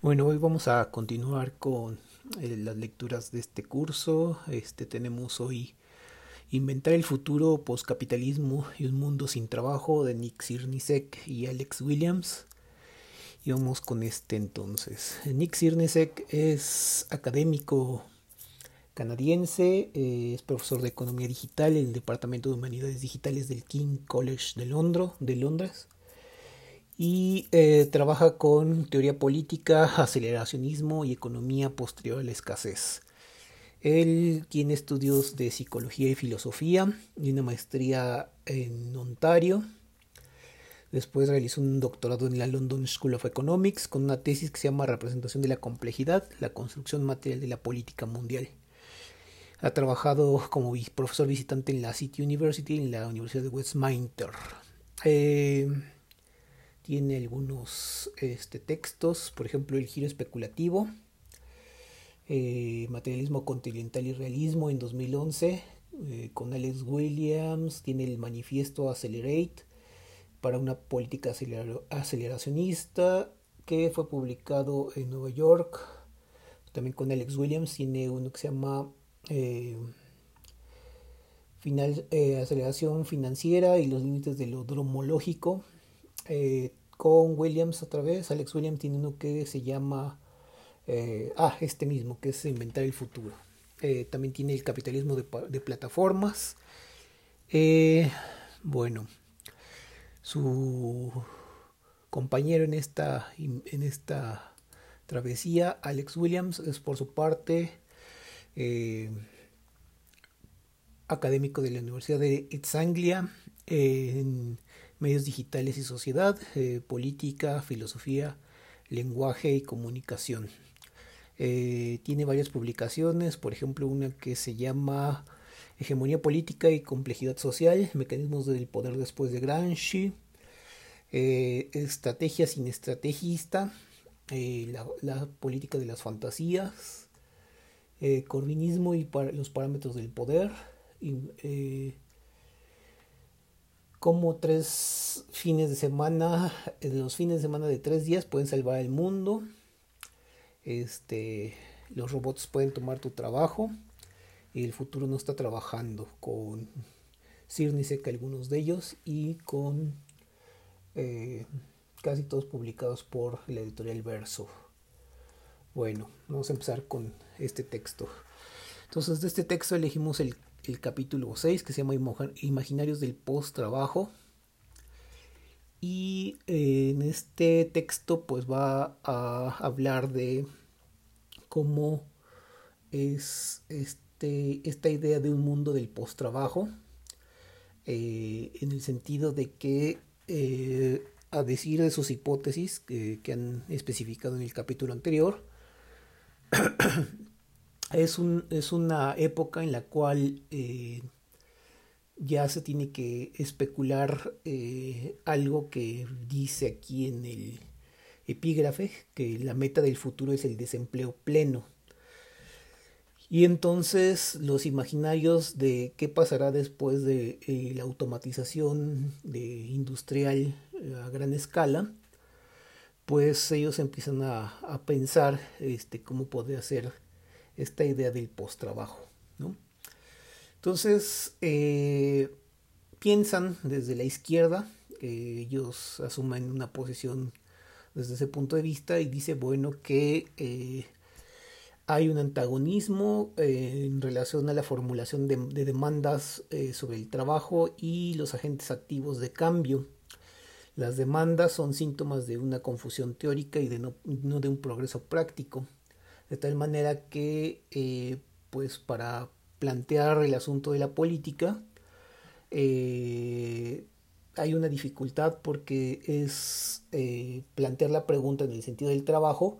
Bueno, hoy vamos a continuar con eh, las lecturas de este curso. Este tenemos hoy Inventar el futuro postcapitalismo y un mundo sin trabajo de Nick Sirnisek y Alex Williams. Y vamos con este entonces. Nick Sirnisek es académico canadiense, eh, es profesor de economía digital en el Departamento de Humanidades Digitales del King College de, de Londres y eh, trabaja con teoría política, aceleracionismo y economía posterior a la escasez. Él tiene estudios de psicología y filosofía y una maestría en Ontario. Después realizó un doctorado en la London School of Economics con una tesis que se llama Representación de la complejidad, la construcción material de la política mundial. Ha trabajado como profesor visitante en la City University en la Universidad de Westminster. Eh, tiene algunos este, textos, por ejemplo, El giro especulativo, eh, Materialismo continental y realismo en 2011, eh, con Alex Williams, tiene el manifiesto Accelerate para una política aceleracionista que fue publicado en Nueva York, también con Alex Williams, tiene uno que se llama... Eh, final, aceleración financiera y los límites de lo dromológico con Williams otra vez. Alex Williams tiene uno que se llama, eh, ah, este mismo, que es Inventar el Futuro. Eh, también tiene el capitalismo de, plataformas. bueno, su compañero en esta, en esta travesía, Alex Williams, es por su parte académico de la Universidad de East medios digitales y sociedad, eh, política, filosofía, lenguaje y comunicación. Eh, tiene varias publicaciones, por ejemplo una que se llama Hegemonía política y complejidad social, mecanismos del poder después de Gramsci, eh, estrategia sin estrategista, la, política de las fantasías, corvinismo y los parámetros del poder, como tres fines de semana, los fines de semana de tres días pueden salvar el mundo. Este, los robots pueden tomar tu trabajo y el futuro no está trabajando con Sirnisek algunos de ellos y con eh, casi todos publicados por la editorial Verso. Bueno, vamos a empezar con este texto. Entonces de este texto elegimos el el capítulo 6 que se llama Imaginarios del post-trabajo. Y eh, en este texto pues va a hablar de cómo es este, esta idea de un mundo del post-trabajo. Eh, en el sentido de que eh, a decir de sus hipótesis que han especificado en el capítulo anterior, es, un, es una época en la cual eh, ya se tiene que especular eh, algo que dice aquí en el epígrafe, que la meta del futuro es el desempleo pleno. Y entonces los imaginarios de qué pasará después de eh, la automatización de industrial a gran escala, pues ellos empiezan a, a pensar este, cómo podría ser esta idea del post-trabajo. ¿no? Entonces, eh, piensan desde la izquierda, ellos asumen una posición desde ese punto de vista y dice, bueno, que eh, hay un antagonismo eh, en relación a la formulación de, demandas sobre el trabajo y los agentes activos de cambio. Las demandas son síntomas de una confusión teórica y de no de un progreso práctico de tal manera que eh, pues para plantear el asunto de la política eh, hay una dificultad porque es eh, plantear la pregunta en el sentido del trabajo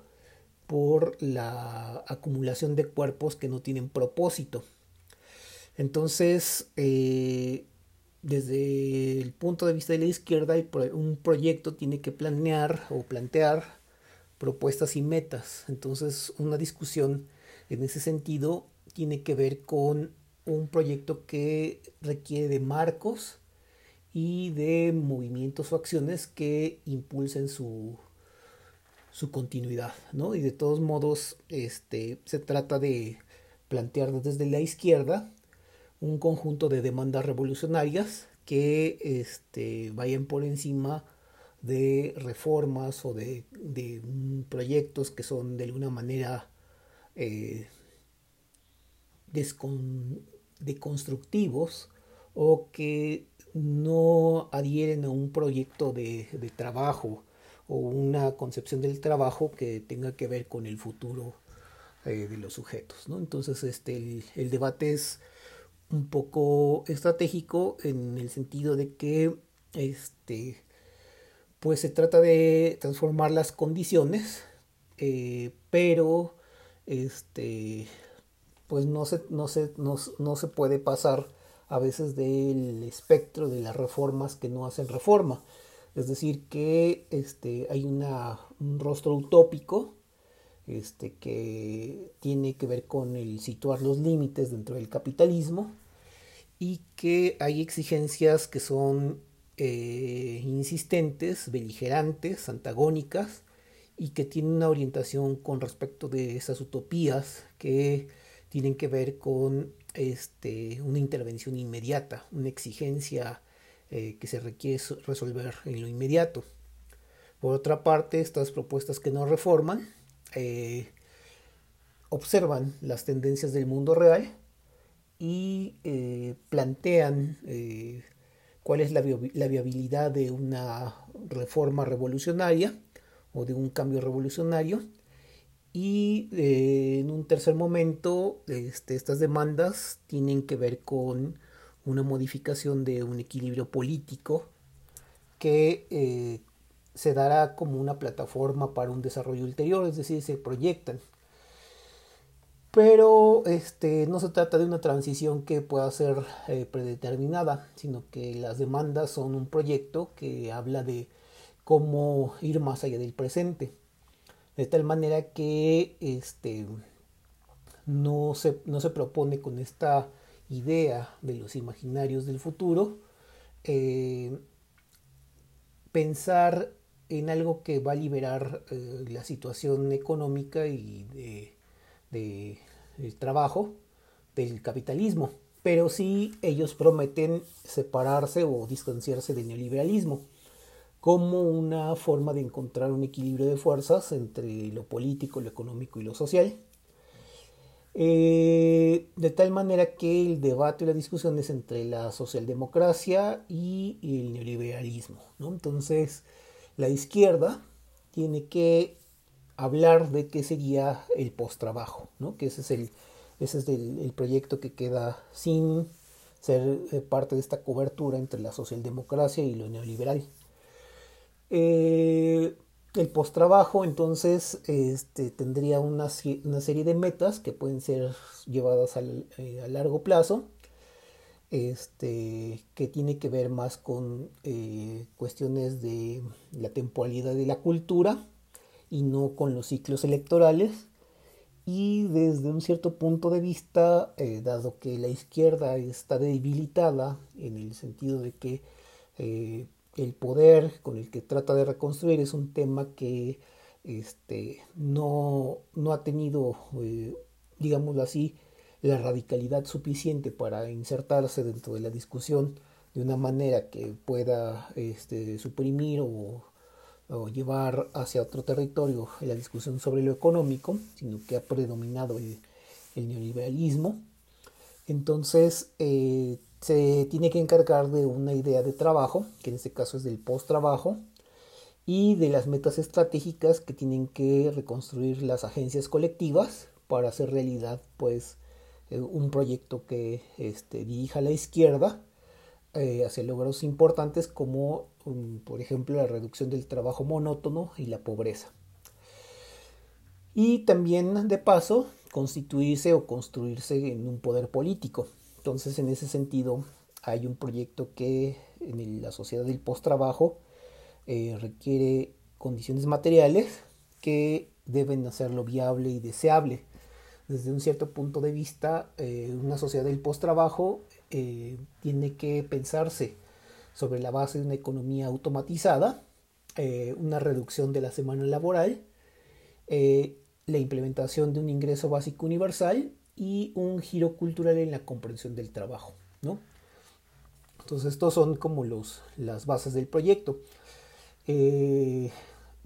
por la acumulación de cuerpos que no tienen propósito. Entonces, desde el punto de vista de la izquierda, un proyecto tiene que planear o plantear propuestas y metas. Entonces, una discusión en ese sentido tiene que ver con un proyecto que requiere de marcos y de movimientos o acciones que impulsen su su continuidad, ¿no? Y de todos modos, este, se trata de plantear desde la izquierda un conjunto de demandas revolucionarias que este, vayan por encima de reformas o de, de proyectos que son de alguna manera eh, deconstructivos o que no adhieren a un proyecto de, de, trabajo o una concepción del trabajo que tenga que ver con el futuro eh, de los sujetos. ¿no? Entonces este, el, el, debate es un poco estratégico en el sentido de que este, pues se trata de transformar las condiciones, eh, pero este, pues no se, no, se, no, no se puede pasar a veces del espectro de las reformas que no hacen reforma. Es decir, que este, hay una, un rostro utópico este, que tiene que ver con el situar los límites dentro del capitalismo y que hay exigencias que son eh, insistentes, beligerantes, antagónicas y que tienen una orientación con respecto de esas utopías que tienen que ver con este, una intervención inmediata, una exigencia eh, que se requiere resolver en lo inmediato. Por otra parte, estas propuestas que no reforman eh, observan las tendencias del mundo real y plantean cuál es la, viabilidad de una reforma revolucionaria o de un cambio revolucionario. Y eh, en un tercer momento, este, estas demandas tienen que ver con una modificación de un equilibrio político que eh, se dará como una plataforma para un desarrollo ulterior, es decir, se proyectan pero este, no se trata de una transición que pueda ser eh, predeterminada, sino que las demandas son un proyecto que habla de cómo ir más allá del presente. De tal manera que este, no, se, no se propone con esta idea de los imaginarios del futuro eh, pensar en algo que va a liberar eh, la situación económica y de de, trabajo del capitalismo, pero sí ellos prometen separarse o distanciarse del neoliberalismo como una forma de encontrar un equilibrio de fuerzas entre lo político, lo económico y lo social. Eh, de tal manera que el debate y la discusión es entre la socialdemocracia y el neoliberalismo. Entonces, la izquierda tiene que hablar de qué sería el post-trabajo, ¿no? que ese es, el, ese es el, proyecto que queda sin ser eh, parte de esta cobertura entre la socialdemocracia y lo neoliberal. Eh, el post-trabajo entonces este, tendría una, una, serie de metas que pueden ser llevadas al, eh, a largo plazo, este, que tiene que ver más con cuestiones de la temporalidad de la cultura, y no con los ciclos electorales. Y desde un cierto punto de vista, eh, dado que la izquierda está debilitada en el sentido de que eh, el poder con el que trata de reconstruir es un tema que este, no, no ha tenido, eh, digámoslo así, la radicalidad suficiente para insertarse dentro de la discusión de una manera que pueda este, suprimir o o llevar hacia otro territorio la discusión sobre lo económico, sino que ha predominado el, neoliberalismo. Entonces eh, se tiene que encargar de una idea de trabajo, que en este caso es del post-trabajo, y de las metas estratégicas que tienen que reconstruir las agencias colectivas para hacer realidad pues eh, un proyecto que este, dirija a la izquierda eh, hacia logros importantes como por ejemplo, la reducción del trabajo monótono y la pobreza. Y también, de paso, constituirse o construirse en un poder político. Entonces, en ese sentido, hay un proyecto que en la sociedad del post-trabajo eh, requiere condiciones materiales que deben hacerlo viable y deseable. Desde un cierto punto de vista, eh, una sociedad del post-trabajo eh, tiene que pensarse sobre la base de una economía automatizada, eh, una reducción de la semana laboral la implementación de un ingreso básico universal y un giro cultural en la comprensión del trabajo, ¿no? Entonces estos son como los, las bases del proyecto. Eh,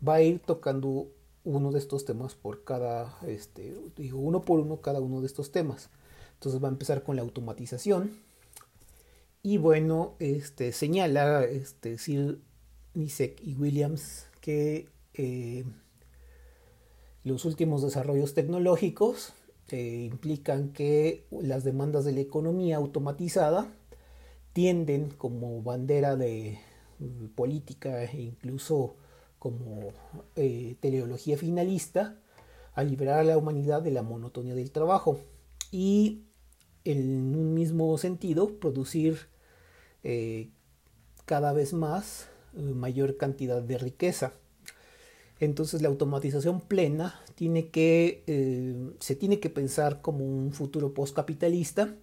va a ir tocando uno de estos temas por cada, este, digo, uno por uno cada uno de estos temas. Entonces va a empezar con la automatización. Y bueno, este, señala este, Sir Nisek y Williams que eh, los últimos desarrollos tecnológicos eh, implican que las demandas de la economía automatizada tienden como bandera de política e incluso como eh, teleología finalista a liberar a la humanidad de la monotonía del trabajo. Y en un mismo sentido producir eh, cada vez más eh, mayor cantidad de riqueza. Entonces la automatización plena tiene que, se tiene que pensar como un futuro postcapitalista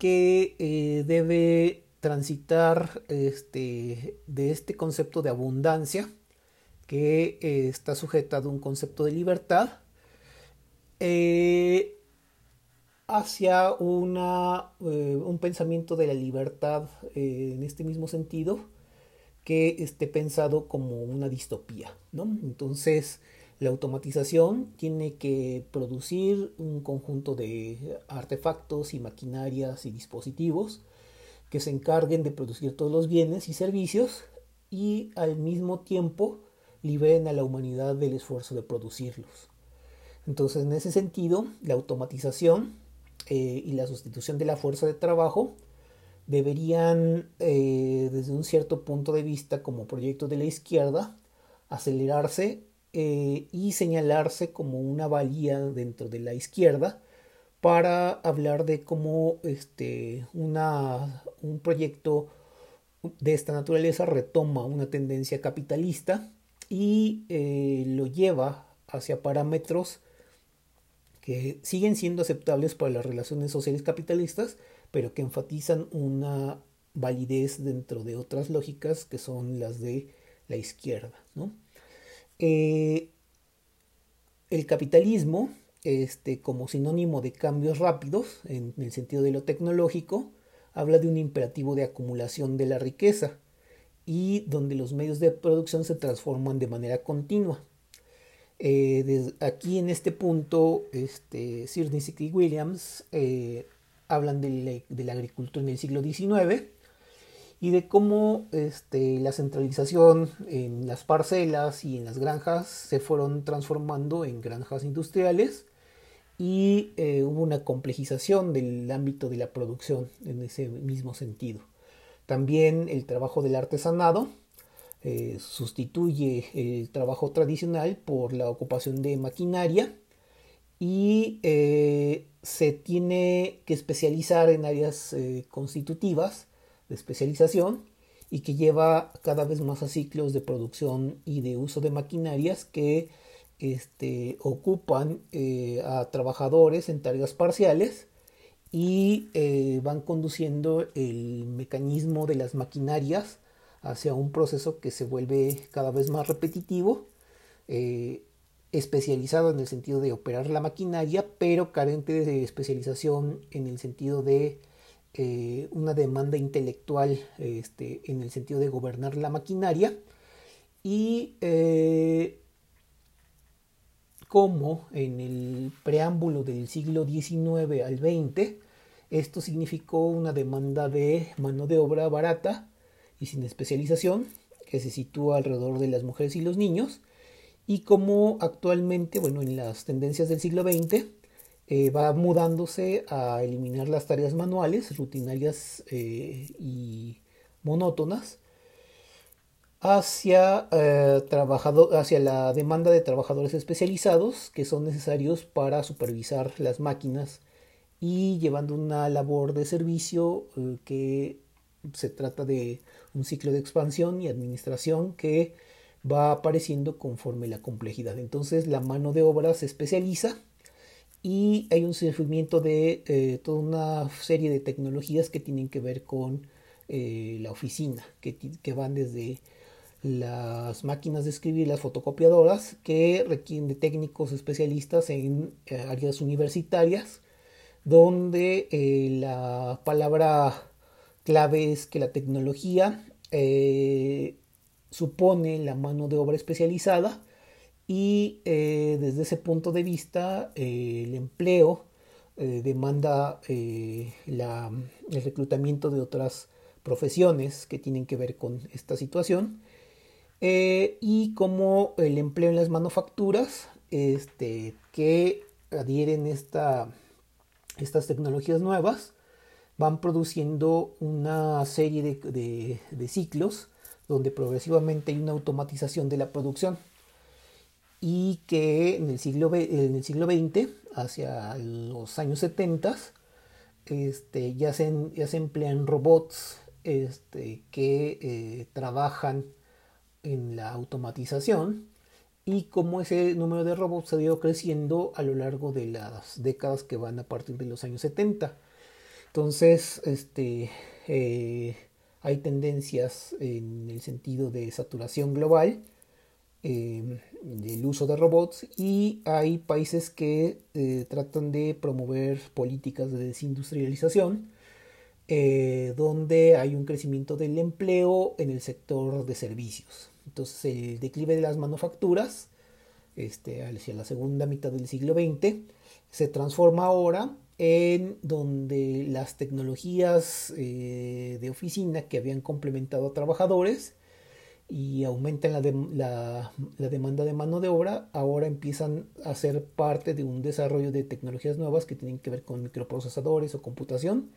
que eh, debe transitar este, de este concepto de abundancia que eh, está sujetado a un concepto de libertad eh, hacia una, un pensamiento de la libertad en este mismo sentido que esté pensado como una distopía. ¿no? Entonces, la automatización tiene que producir un conjunto de artefactos y maquinarias y dispositivos que se encarguen de producir todos los bienes y servicios y al mismo tiempo liberen a la humanidad del esfuerzo de producirlos. Entonces, en ese sentido, la automatización eh, y la sustitución de la fuerza de trabajo deberían, eh, desde un cierto punto de vista como proyecto de la izquierda, acelerarse eh, y señalarse como una valía dentro de la izquierda para hablar de cómo este, una, un proyecto de esta naturaleza retoma una tendencia capitalista y lo lleva hacia parámetros que siguen siendo aceptables para las relaciones sociales capitalistas, pero que enfatizan una validez dentro de otras lógicas que son las de la izquierda. ¿no? Eh, el capitalismo, este, como sinónimo de cambios rápidos, en el sentido de lo tecnológico, habla de un imperativo de acumulación de la riqueza y donde los medios de producción se transforman de manera continua. Eh, aquí en este punto, este, y Williams eh, hablan de la, agricultura en el siglo XIX y de cómo este, la centralización en las parcelas y en las granjas se fueron transformando en granjas industriales y eh, hubo una complejización del ámbito de la producción en ese mismo sentido. También el trabajo del artesanado eh, sustituye el trabajo tradicional por la ocupación de maquinaria y eh, se tiene que especializar en áreas constitutivas de especialización y que lleva cada vez más a ciclos de producción y de uso de maquinarias que este, ocupan eh, a trabajadores en tareas parciales y eh, van conduciendo el mecanismo de las maquinarias hacia un proceso que se vuelve cada vez más repetitivo, eh, especializado en el sentido de operar la maquinaria, pero carente de especialización en el sentido de eh, una demanda intelectual este, en el sentido de gobernar la maquinaria. Y eh, como en el preámbulo del siglo XIX al XX esto significó una demanda de mano de obra barata y sin especialización que se sitúa alrededor de las mujeres y los niños. Y como actualmente, bueno, en las tendencias del siglo XX eh, va mudándose a eliminar las tareas manuales, rutinarias eh, y monótonas, hacia, eh, hacia la demanda de trabajadores especializados que son necesarios para supervisar las máquinas y llevando una labor de servicio que se trata de un ciclo de expansión y administración que va apareciendo conforme la complejidad. Entonces la mano de obra se especializa y hay un surgimiento de eh, toda una serie de tecnologías que tienen que ver con eh, la oficina, que, van desde las máquinas de escribir, las fotocopiadoras, que requieren de técnicos especialistas en eh, áreas universitarias, donde la palabra clave es que la tecnología eh, supone la mano de obra especializada y desde ese punto de vista el empleo demanda el reclutamiento de otras profesiones que tienen que ver con esta situación eh, y como el empleo en las manufacturas este, que adhieren esta, estas tecnologías nuevas van produciendo una serie de, ciclos donde progresivamente hay una automatización de la producción y que en el siglo, en el siglo XX, hacia los años 70, este, ya, se, se emplean robots este, que eh, trabajan en la automatización y cómo ese número de robots ha ido creciendo a lo largo de las décadas que van a partir de los años 70. Entonces, este, eh, hay tendencias en el sentido de saturación global eh, del uso de robots y hay países que eh, tratan de promover políticas de desindustrialización donde hay un crecimiento del empleo en el sector de servicios. Entonces el declive de las manufacturas este, hacia la segunda mitad del siglo XX se transforma ahora en donde las tecnologías eh, de oficina que habían complementado a trabajadores y aumentan la, la, demanda de mano de obra, ahora empiezan a ser parte de un desarrollo de tecnologías nuevas que tienen que ver con microprocesadores o computación,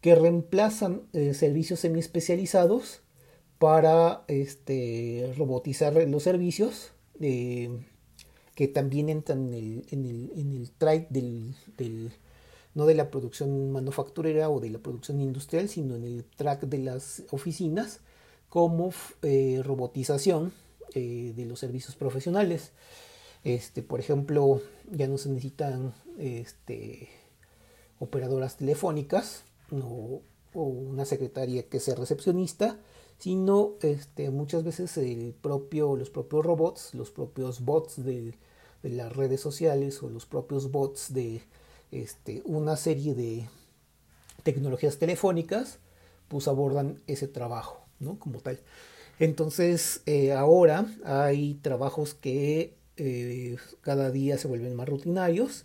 que reemplazan eh, servicios semi especializados para este, robotizar los servicios eh, que también entran en el, en el, en el track del, del, no de la producción manufacturera o de la producción industrial, sino en el track de las oficinas como eh, robotización eh, de los servicios profesionales. Este, por ejemplo, ya no se necesitan este, operadoras telefónicas o, una secretaria que sea recepcionista, sino este, muchas veces el propio, los propios robots, los propios bots de, las redes sociales o los propios bots de este, una serie de tecnologías telefónicas, pues abordan ese trabajo, ¿no? Como tal. Entonces, eh, ahora hay trabajos que eh, cada día se vuelven más rutinarios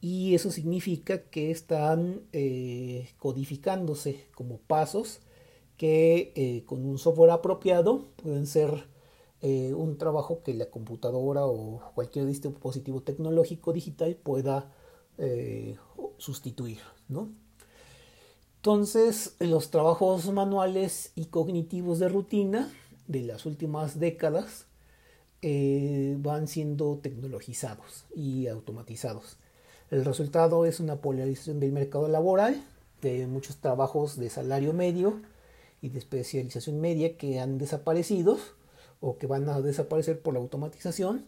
y eso significa que están eh, codificándose como pasos que con un software apropiado pueden ser un trabajo que la computadora o cualquier dispositivo tecnológico digital pueda eh, sustituir. ¿no? Entonces, los trabajos manuales y cognitivos de rutina de las últimas décadas van siendo tecnologizados y automatizados. El resultado es una polarización del mercado laboral, de muchos trabajos de salario medio, y de especialización media que han desaparecido o que van a desaparecer por la automatización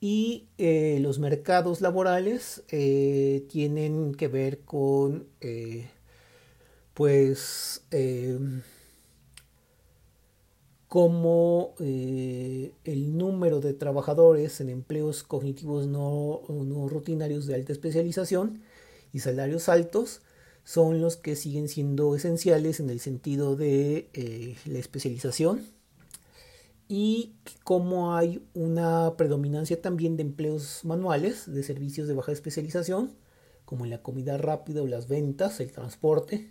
y eh, los mercados laborales eh, tienen que ver con eh, pues como el número de trabajadores en empleos cognitivos no, rutinarios de alta especialización y salarios altos son los que siguen siendo esenciales en el sentido de eh, la especialización y como hay una predominancia también de empleos manuales, de servicios de baja especialización, como en la comida rápida o las ventas, el transporte,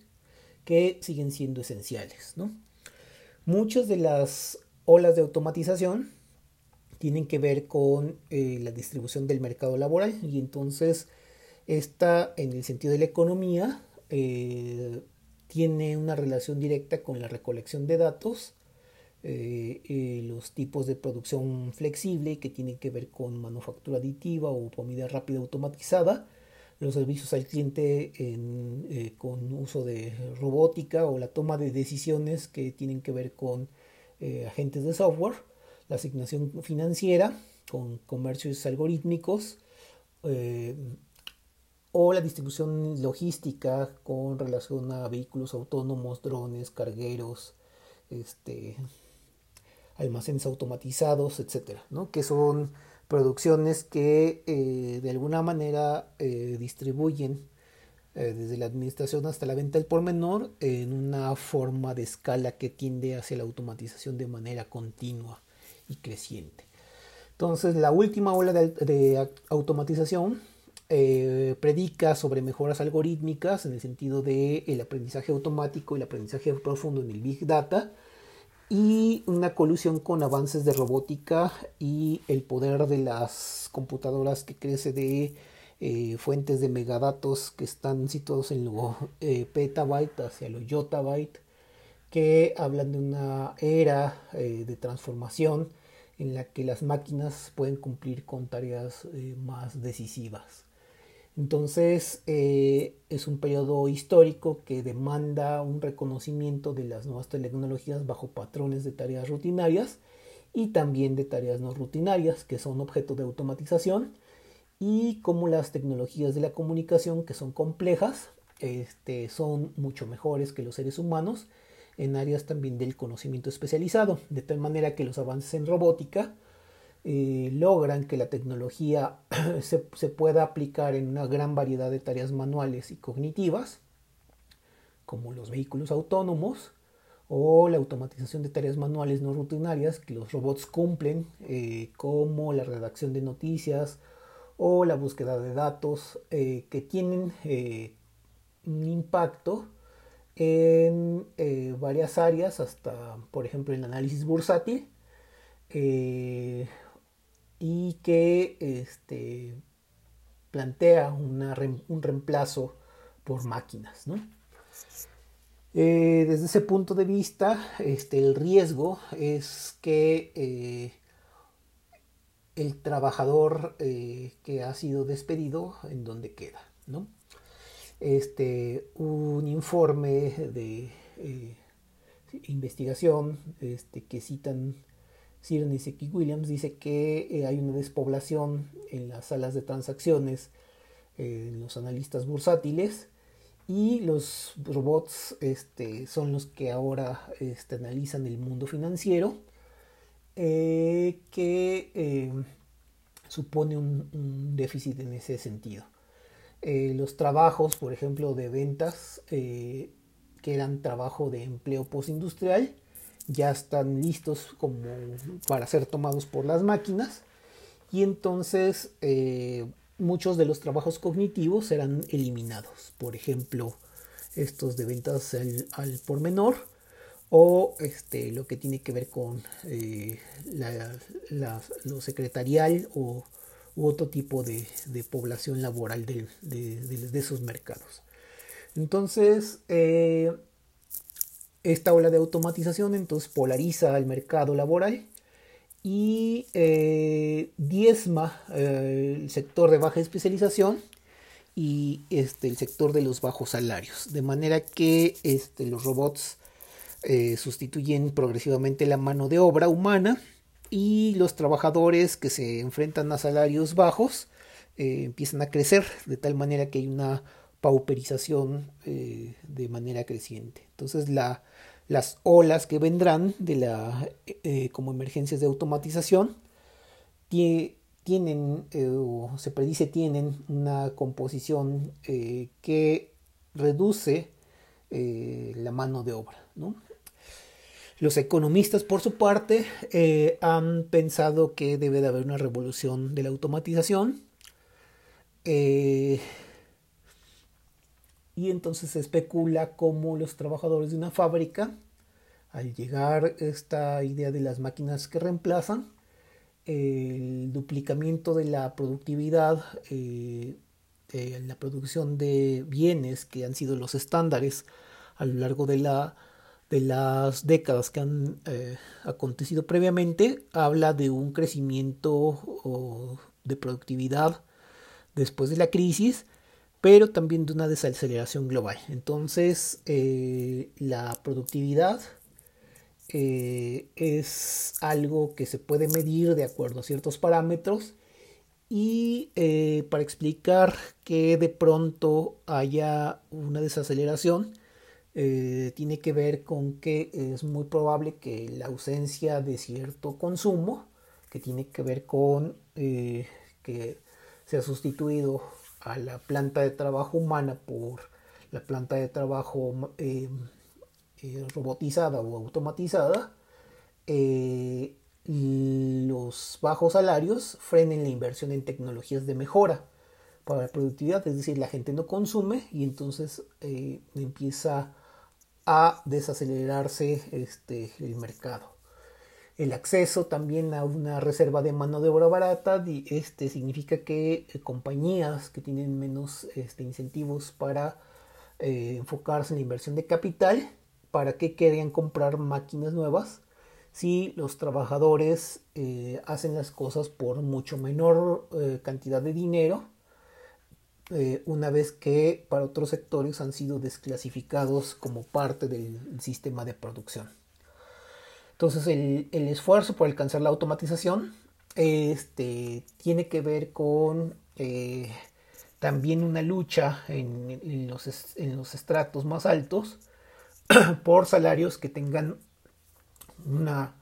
que siguen siendo esenciales. Muchas de las olas de automatización tienen que ver con eh, la distribución del mercado laboral y entonces está en el sentido de la economía eh, tiene una relación directa con la recolección de datos, eh, los tipos de producción flexible que tienen que ver con manufactura aditiva o comida rápida automatizada, los servicios al cliente eh, con uso de robótica o la toma de decisiones que tienen que ver con agentes de software, la asignación financiera con comercios algorítmicos, o la distribución logística con relación a vehículos autónomos, drones, cargueros, este, almacenes automatizados, etcétera, ¿no? que son producciones que eh, de alguna manera eh, distribuyen eh, desde la administración hasta la venta del por menor en una forma de escala que tiende hacia la automatización de manera continua y creciente. Entonces, la última ola de, automatización predica sobre mejoras algorítmicas en el sentido del el aprendizaje automático y el aprendizaje profundo en el Big Data, y una colusión con avances de robótica y el poder de las computadoras que crece de eh, fuentes de megadatos que están situados en lo eh, petabyte hacia lo yottabyte que hablan de una era eh, de transformación en la que las máquinas pueden cumplir con tareas más decisivas. Entonces eh, es un periodo histórico que demanda un reconocimiento de las nuevas tecnologías bajo patrones de tareas rutinarias y también de tareas no rutinarias que son objeto de automatización y como las tecnologías de la comunicación que son complejas este, son mucho mejores que los seres humanos en áreas también del conocimiento especializado, de tal manera que los avances en robótica eh, logran que la tecnología se, pueda aplicar en una gran variedad de tareas manuales y cognitivas, como los vehículos autónomos o la automatización de tareas manuales no rutinarias que los robots cumplen, eh, como la redacción de noticias o la búsqueda de datos, eh, que tienen un impacto en varias áreas, hasta por ejemplo el análisis bursátil, y que este, plantea un reemplazo por máquinas. Eh, desde ese punto de vista, este, el riesgo es que eh, el trabajador eh, que ha sido despedido, ¿en dónde queda? ¿no? Este, un informe de investigación este, que citan Sir Niseki Williams dice que eh, hay una despoblación en las salas de transacciones, eh, en los analistas bursátiles, y los robots este, son los que ahora este, analizan el mundo financiero, eh, que supone un, déficit en ese sentido. los trabajos, por ejemplo, de ventas, que eran trabajo de empleo postindustrial, ya están listos como para ser tomados por las máquinas y entonces eh, muchos de los trabajos cognitivos serán eliminados. Por ejemplo, estos de ventas al, por menor o este, lo que tiene que ver con eh, lo secretarial o u otro tipo de, población laboral de, esos mercados. Entonces, eh, esta ola de automatización entonces polariza el mercado laboral y eh, diezma eh, el sector de baja especialización y este, el sector de los bajos salarios. De manera que este, los robots eh, sustituyen progresivamente la mano de obra humana y los trabajadores que se enfrentan a salarios bajos empiezan a crecer de tal manera que hay una pauperización de manera creciente. Entonces la, las olas que vendrán de la, eh, como emergencias de automatización tienen, eh, o se predice tienen una composición eh, que reduce la mano de obra. Los economistas, por su parte, han pensado que debe de haber una revolución de la automatización. Y entonces se especula cómo los trabajadores de una fábrica, al llegar esta idea de las máquinas que reemplazan, el duplicamiento de la productividad, eh, la producción de bienes que han sido los estándares a lo largo de, la, de las décadas que han eh, acontecido previamente, habla de un crecimiento de productividad después de la crisis pero también de una desaceleración global. Entonces, eh, la productividad eh, es algo que se puede medir de acuerdo a ciertos parámetros y eh, para explicar que de pronto haya una desaceleración, tiene que ver con que es muy probable que la ausencia de cierto consumo, que tiene que ver con que se ha sustituido a la planta de trabajo humana por la planta de trabajo eh, robotizada o automatizada, los bajos salarios frenen la inversión en tecnologías de mejora para la productividad, es decir, la gente no consume y entonces empieza a desacelerarse este, el mercado. El acceso también a una reserva de mano de obra barata este, significa que eh, compañías que tienen menos este, incentivos para eh, enfocarse en la inversión de capital, para que querían comprar máquinas nuevas si los trabajadores eh, hacen las cosas por mucho menor cantidad de dinero una vez que para otros sectores han sido desclasificados como parte del sistema de producción. Entonces el, esfuerzo por alcanzar la automatización este, tiene que ver con eh, también una lucha en, los, estratos más altos por salarios que tengan una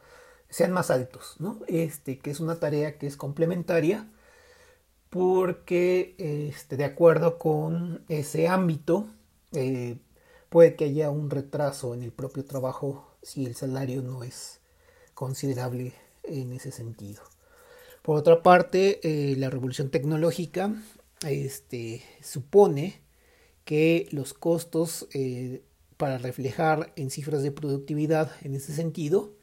sean más altos, ¿no? Este, que es una tarea que es complementaria porque este, de acuerdo con ese ámbito eh, puede que haya un retraso en el propio trabajo si el salario no es considerable en ese sentido. Por otra parte, eh, la revolución tecnológica este, supone que los costos eh, para reflejar en cifras de productividad en ese sentido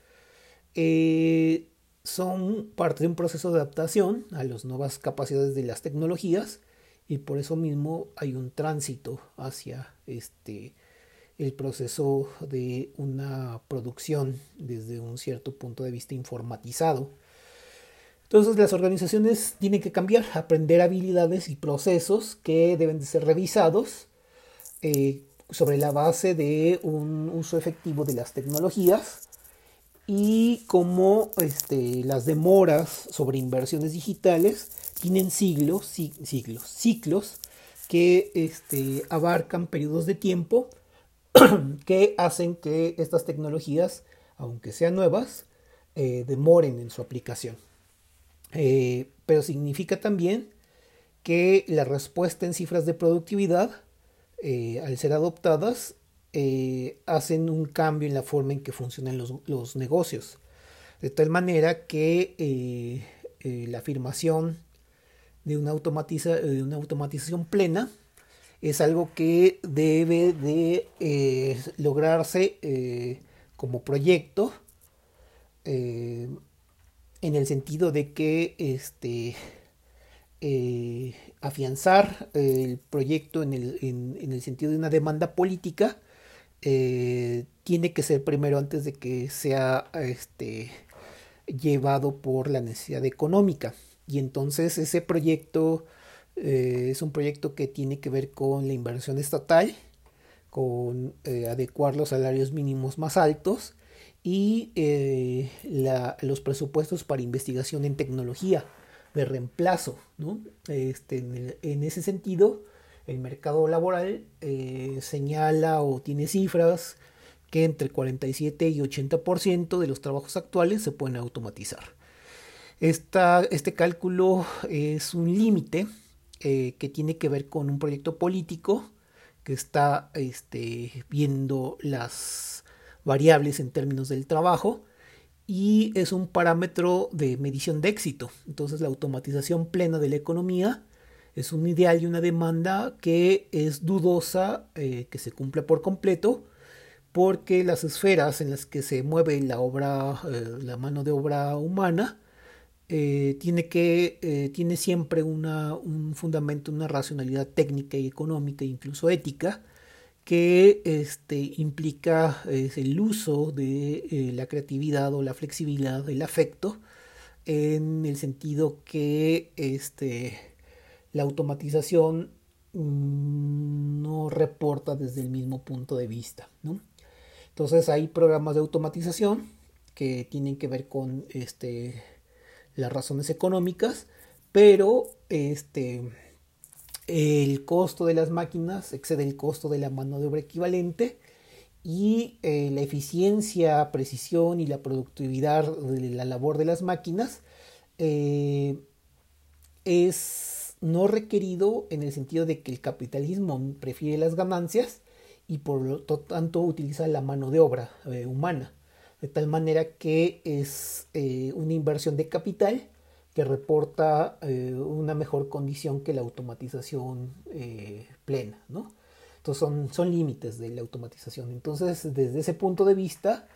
son parte de un proceso de adaptación a las nuevas capacidades de las tecnologías y por eso mismo hay un tránsito hacia este el proceso de una producción desde un cierto punto de vista informatizado. Entonces las organizaciones tienen que cambiar, aprender habilidades y procesos que deben de ser revisados eh, sobre la base de un uso efectivo de las tecnologías y como este, las demoras sobre inversiones digitales tienen siglos, siglos, ciclos que este, abarcan periodos de tiempo que hacen que estas tecnologías, aunque sean nuevas, eh, demoren en su aplicación. Eh, pero significa también que la respuesta en cifras de productividad, eh, al ser adoptadas, hacen un cambio en la forma en que funcionan los, negocios. De tal manera que la afirmación de una automatización plena es algo que debe de lograrse como proyecto en el sentido de que este, afianzar el proyecto en el, en el, sentido de una demanda política eh, tiene que ser primero antes de que sea este, llevado por la necesidad económica. Y entonces ese proyecto eh, es un proyecto que tiene que ver con la inversión estatal, con eh, adecuar los salarios mínimos más altos y los presupuestos para investigación en tecnología de reemplazo. ¿no? Este, en ese sentido, el mercado laboral eh, señala o tiene cifras que entre 47 y 80% de los trabajos actuales se pueden automatizar. este cálculo es un límite eh, que tiene que ver con un proyecto político que está este, viendo las variables en términos del trabajo y es un parámetro de medición de éxito. Entonces la automatización plena de la economía es un ideal y una demanda que es dudosa eh, que se cumpla por completo porque las esferas en las que se mueve la obra, eh, la mano de obra humana, eh, tiene que tiene siempre un fundamento, una racionalidad técnica y económica incluso ética que este, implica el uso de la creatividad o la flexibilidad del afecto en el sentido que este, la automatización mm, no reporta desde el mismo punto de vista. Entonces hay programas de automatización que tienen que ver con este, las razones económicas, pero este, el costo de las máquinas excede el costo de la mano de obra equivalente y eh, la eficiencia, precisión y la productividad de la labor de las máquinas eh, es no requerido en el sentido de que el capitalismo prefiere las ganancias y por lo tanto utiliza la mano de obra eh, humana, de tal manera que es una inversión de capital que reporta una mejor condición que la automatización plena, ¿no? Entonces son, son límites de la automatización. Entonces, desde ese punto de vista,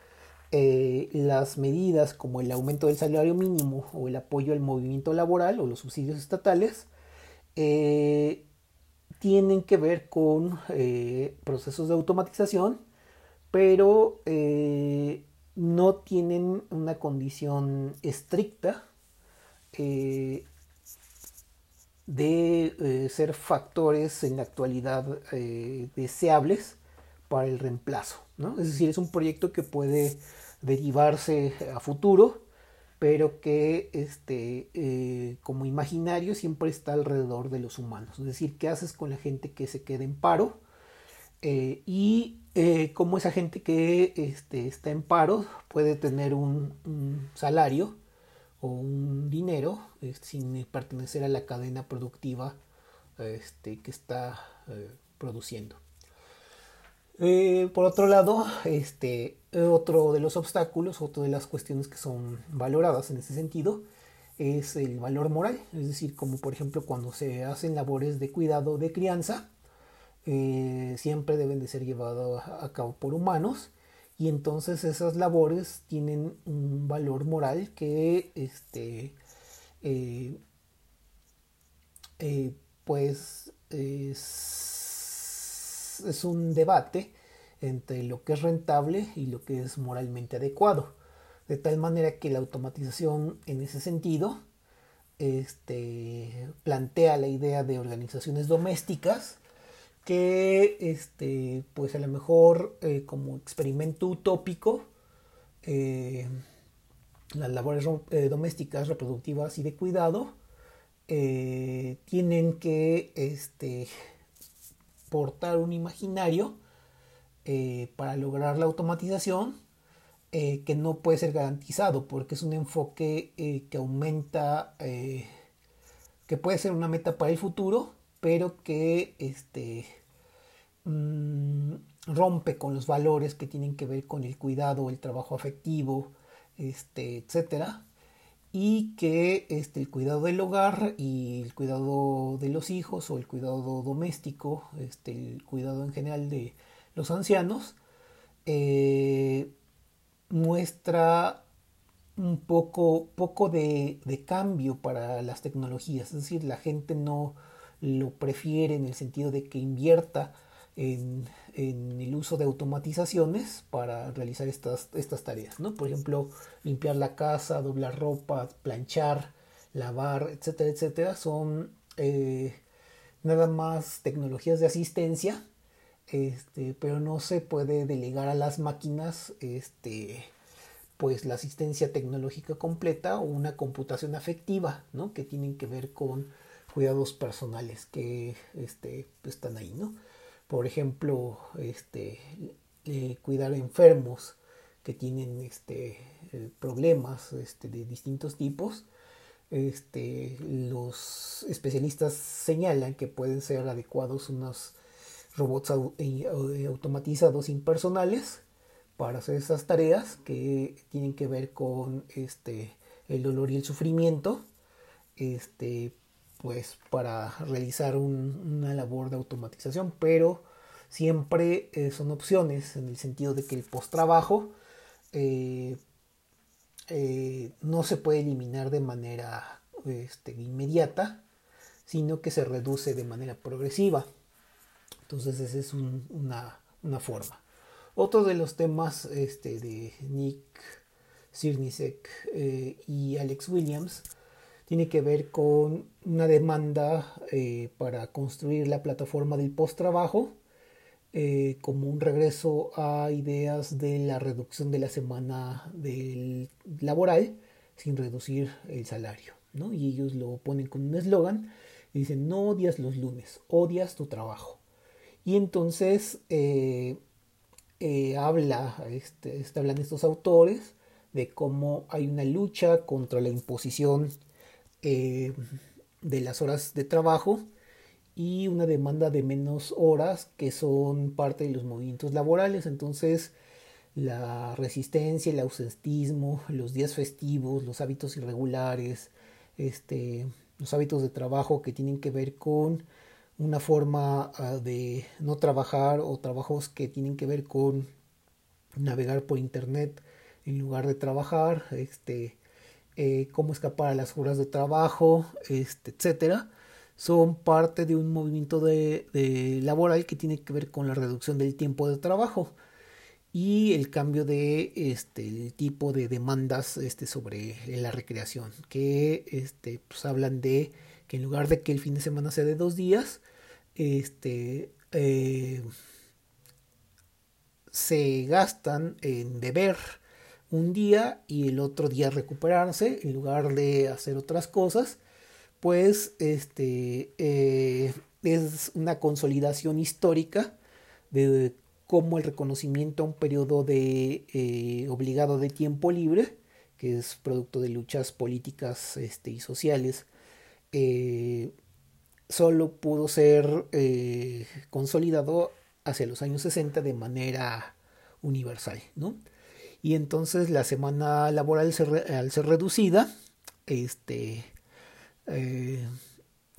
eh, las medidas como el aumento del salario mínimo o el apoyo al movimiento laboral o los subsidios estatales eh, tienen que ver con eh, procesos de automatización, pero no tienen una condición estricta de eh, ser factores en la actualidad eh, deseables para el reemplazo. ¿no? Es decir, es un proyecto que puede derivarse a futuro, pero que este, eh, como imaginario siempre está alrededor de los humanos. Es decir, ¿qué haces con la gente que se queda en paro? y cómo esa gente que este, está en paro puede tener un, salario o un dinero eh, sin pertenecer a la cadena productiva este, que está eh, produciendo. Eh, por otro lado, este, otro de los obstáculos, otra de las cuestiones que son valoradas en ese sentido, es el valor moral, es decir, como por ejemplo cuando se hacen labores de cuidado de crianza, siempre deben de ser llevados a cabo por humanos y entonces esas labores tienen un valor moral que este eh, eh, pues es, es, un debate entre lo que es rentable y lo que es moralmente adecuado. De tal manera que la automatización en ese sentido este, plantea la idea de organizaciones domésticas que este, pues a lo mejor eh, como experimento utópico eh, las labores eh, domésticas, reproductivas y de cuidado tienen que este, portar un imaginario para lograr la automatización que no puede ser garantizado porque es un enfoque que aumenta, que puede ser una meta para el futuro, pero que este, mm, rompe con los valores que tienen que ver con el cuidado, el trabajo afectivo, este, etcétera, y que este, el cuidado del hogar y el cuidado de los hijos o el cuidado doméstico, este, el cuidado en general de los ancianos, eh, muestra un poco, poco de, de, cambio para las tecnologías, es decir, la gente no, lo prefiere en el sentido de que invierta en, el uso de automatizaciones para realizar estas, estas tareas, ¿no? Por ejemplo, limpiar la casa, doblar ropa, planchar, lavar, etcétera, etcétera, son eh, nada más tecnologías de asistencia, este, pero no se puede delegar a las máquinas este, pues la asistencia tecnológica completa o una computación afectiva, ¿no? Que tienen que ver con cuidados personales que este, están ahí, ¿no? Por ejemplo, este, eh, cuidar enfermos que tienen este, eh, problemas este, de distintos tipos. Este, los especialistas señalan que pueden ser adecuados unos robots eh, automatizados impersonales para hacer esas tareas que tienen que ver con este, el dolor y el sufrimiento este, pues para realizar una labor de automatización, pero siempre eh, son opciones en el sentido de que el post-trabajo eh, eh, no se puede eliminar de manera este, inmediata, sino que se reduce de manera progresiva. Entonces esa es una, forma. Otro de los temas este, de Nick Sirnisek y Alex Williams tiene que ver con una demanda eh, para construir la plataforma del post-trabajo eh, como un regreso a ideas de la reducción de la semana del laboral sin reducir el salario. ¿no? Y ellos lo ponen con un eslogan y dicen, no odias los lunes, odias tu trabajo. Y entonces eh, habla, este, este, hablan estos autores de cómo hay una lucha contra la imposición eh, de las horas de trabajo y una demanda de menos horas que son parte de los movimientos laborales. Entonces, la resistencia, el ausentismo, los días festivos, los hábitos irregulares, este, los hábitos de trabajo que tienen que ver con una forma ah, de no trabajar o trabajos que tienen que ver con navegar por internet en lugar de trabajar, este, eh, cómo escapar a las horas de trabajo, este, etcétera, son parte de un movimiento de, laboral que tiene que ver con la reducción del tiempo de trabajo y el cambio de este tipo de demandas este sobre la recreación que pues hablan de que en lugar de que el fin de semana sea de dos días eh, se gastan en beber un día y el otro día recuperarse en lugar de hacer otras cosas pues este eh, es una consolidación histórica de cómo el reconocimiento a un periodo de eh, obligado de tiempo libre que es producto de luchas políticas este, y sociales eh, solo pudo ser consolidado hacia los años 60 de manera universal, ¿no? Y entonces la semana laboral al ser reducida, este, eh,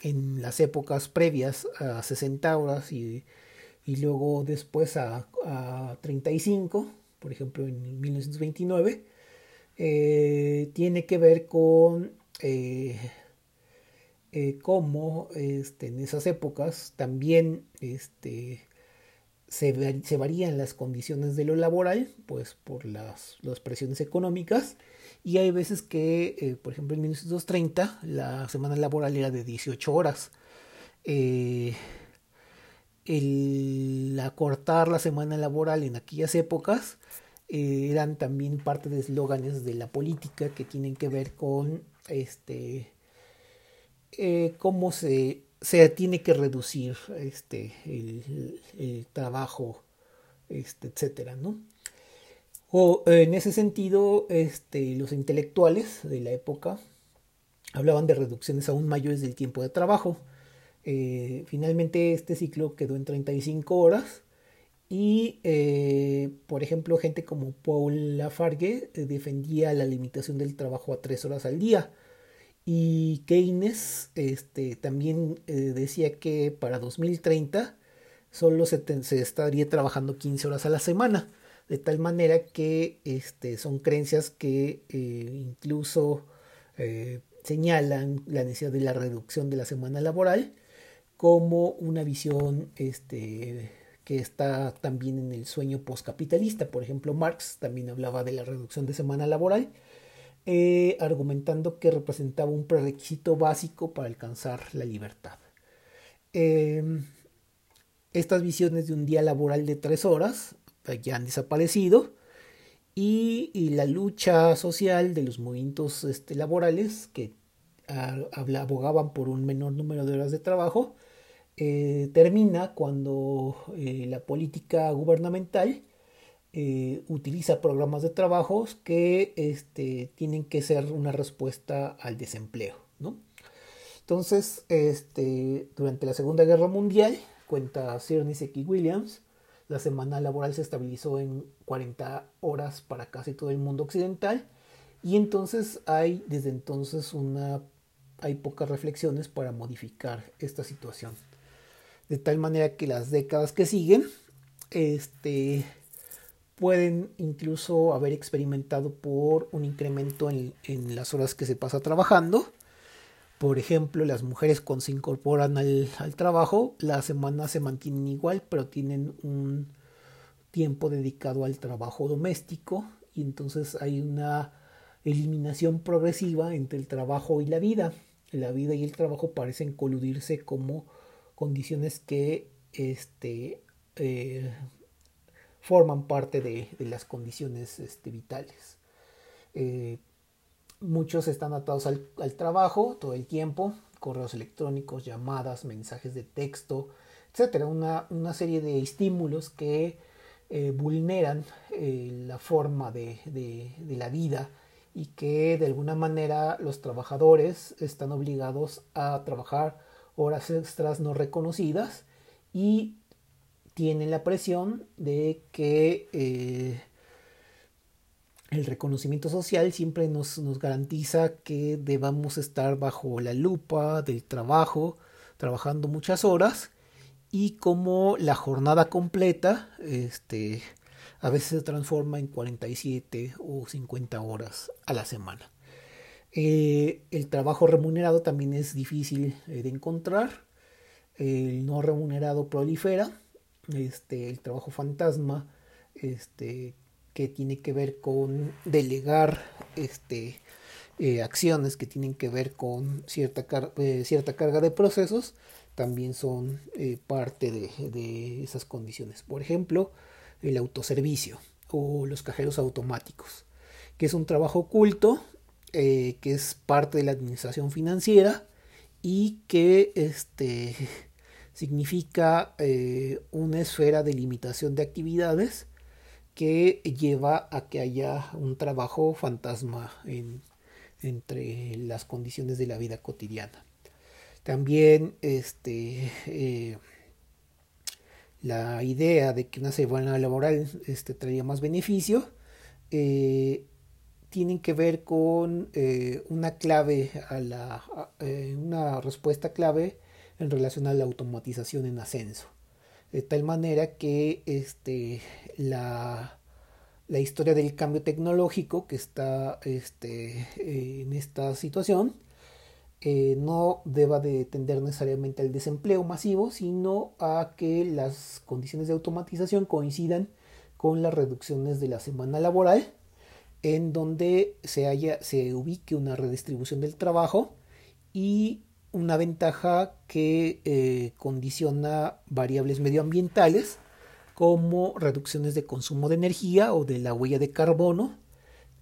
en las épocas previas a 60 horas y, y luego después a, a, 35, por ejemplo en 1929, eh, tiene que ver con eh, cómo este, en esas épocas también este, se, varían las condiciones de lo laboral, pues por las, las presiones económicas, y hay veces que, eh, por ejemplo, en 1930 la semana laboral era de 18 horas. Eh, el acortar la semana laboral en aquellas épocas eh, eran también parte de eslóganes de la política que tienen que ver con este cómo se se tiene que reducir este, el, trabajo, este, etcétera, ¿no? O en ese sentido, este, los intelectuales de la época hablaban de reducciones aún mayores del tiempo de trabajo. Eh, finalmente este ciclo quedó en 35 horas y, eh, por ejemplo, gente como Paul Lafargue eh, defendía la limitación del trabajo a 3 horas al día. Y Keynes este, también eh, decía que para 2030 solo se, estaría trabajando 15 horas a la semana, de tal manera que este, son creencias que eh, incluso eh, señalan la necesidad de la reducción de la semana laboral como una visión este, que está también en el sueño postcapitalista. Por ejemplo, Marx también hablaba de la reducción de semana laboral eh, argumentando que representaba un prerequisito básico para alcanzar la libertad. Em, estas visiones de un día laboral de tres horas pues, ya han desaparecido y, la lucha social de los movimientos este, laborales que abogaban por un menor número de horas de trabajo eh, termina cuando eh, la política gubernamental eh, utiliza programas de trabajos que este, tienen que ser una respuesta al desempleo. ¿no? Entonces, este, durante la Segunda Guerra Mundial, cuenta Sir Niseki Williams, la semana laboral se estabilizó en 40 horas para casi todo el mundo occidental y entonces hay desde entonces una hay pocas reflexiones para modificar esta situación. De tal manera que las décadas que siguen este pueden incluso haber experimentado por un incremento en, las horas que se pasa trabajando. Por ejemplo, las mujeres cuando se incorporan al, trabajo, la semana se mantienen igual, pero tienen un tiempo dedicado al trabajo doméstico y entonces hay una eliminación progresiva entre el trabajo y la vida. La vida y el trabajo parecen coludirse como condiciones que este, eh, forman parte de, las condiciones este, vitales. Eh, muchos están atados al, trabajo todo el tiempo, correos electrónicos, llamadas, mensajes de texto, etcétera, una, serie de estímulos que eh, vulneran eh, la forma de, de, la vida y que de alguna manera los trabajadores están obligados a trabajar horas extras no reconocidas y tienen la presión de que eh, el reconocimiento social siempre nos, nos, garantiza que debamos estar bajo la lupa del trabajo, trabajando muchas horas y como la jornada completa este, a veces se transforma en 47 o 50 horas a la semana. Eh, el trabajo remunerado también es difícil eh, de encontrar. El no remunerado prolifera. Este, el trabajo fantasma, este, que tiene que ver con delegar este, eh, acciones que tienen que ver con cierta, cierta carga de procesos, también son eh, parte de, esas condiciones. Por ejemplo, el autoservicio o los cajeros automáticos, que es un trabajo oculto, eh, que es parte de la administración financiera y que este, significa eh, una esfera de limitación de actividades que lleva a que haya un trabajo fantasma entre las condiciones de la vida cotidiana. También este, eh, la idea de que una semana laboral este, traería más beneficio eh, tienen que ver con eh, una clave a la una respuesta clave en relación a la automatización en ascenso. De tal manera que este la, la historia del cambio tecnológico que está este, en esta situación eh, no deba de tender necesariamente al desempleo masivo, sino a que las condiciones de automatización coincidan con las reducciones de la semana laboral, en donde se, haya, se ubique una redistribución del trabajo y una ventaja que eh, condiciona variables medioambientales como reducciones de consumo de energía o de la huella de carbono,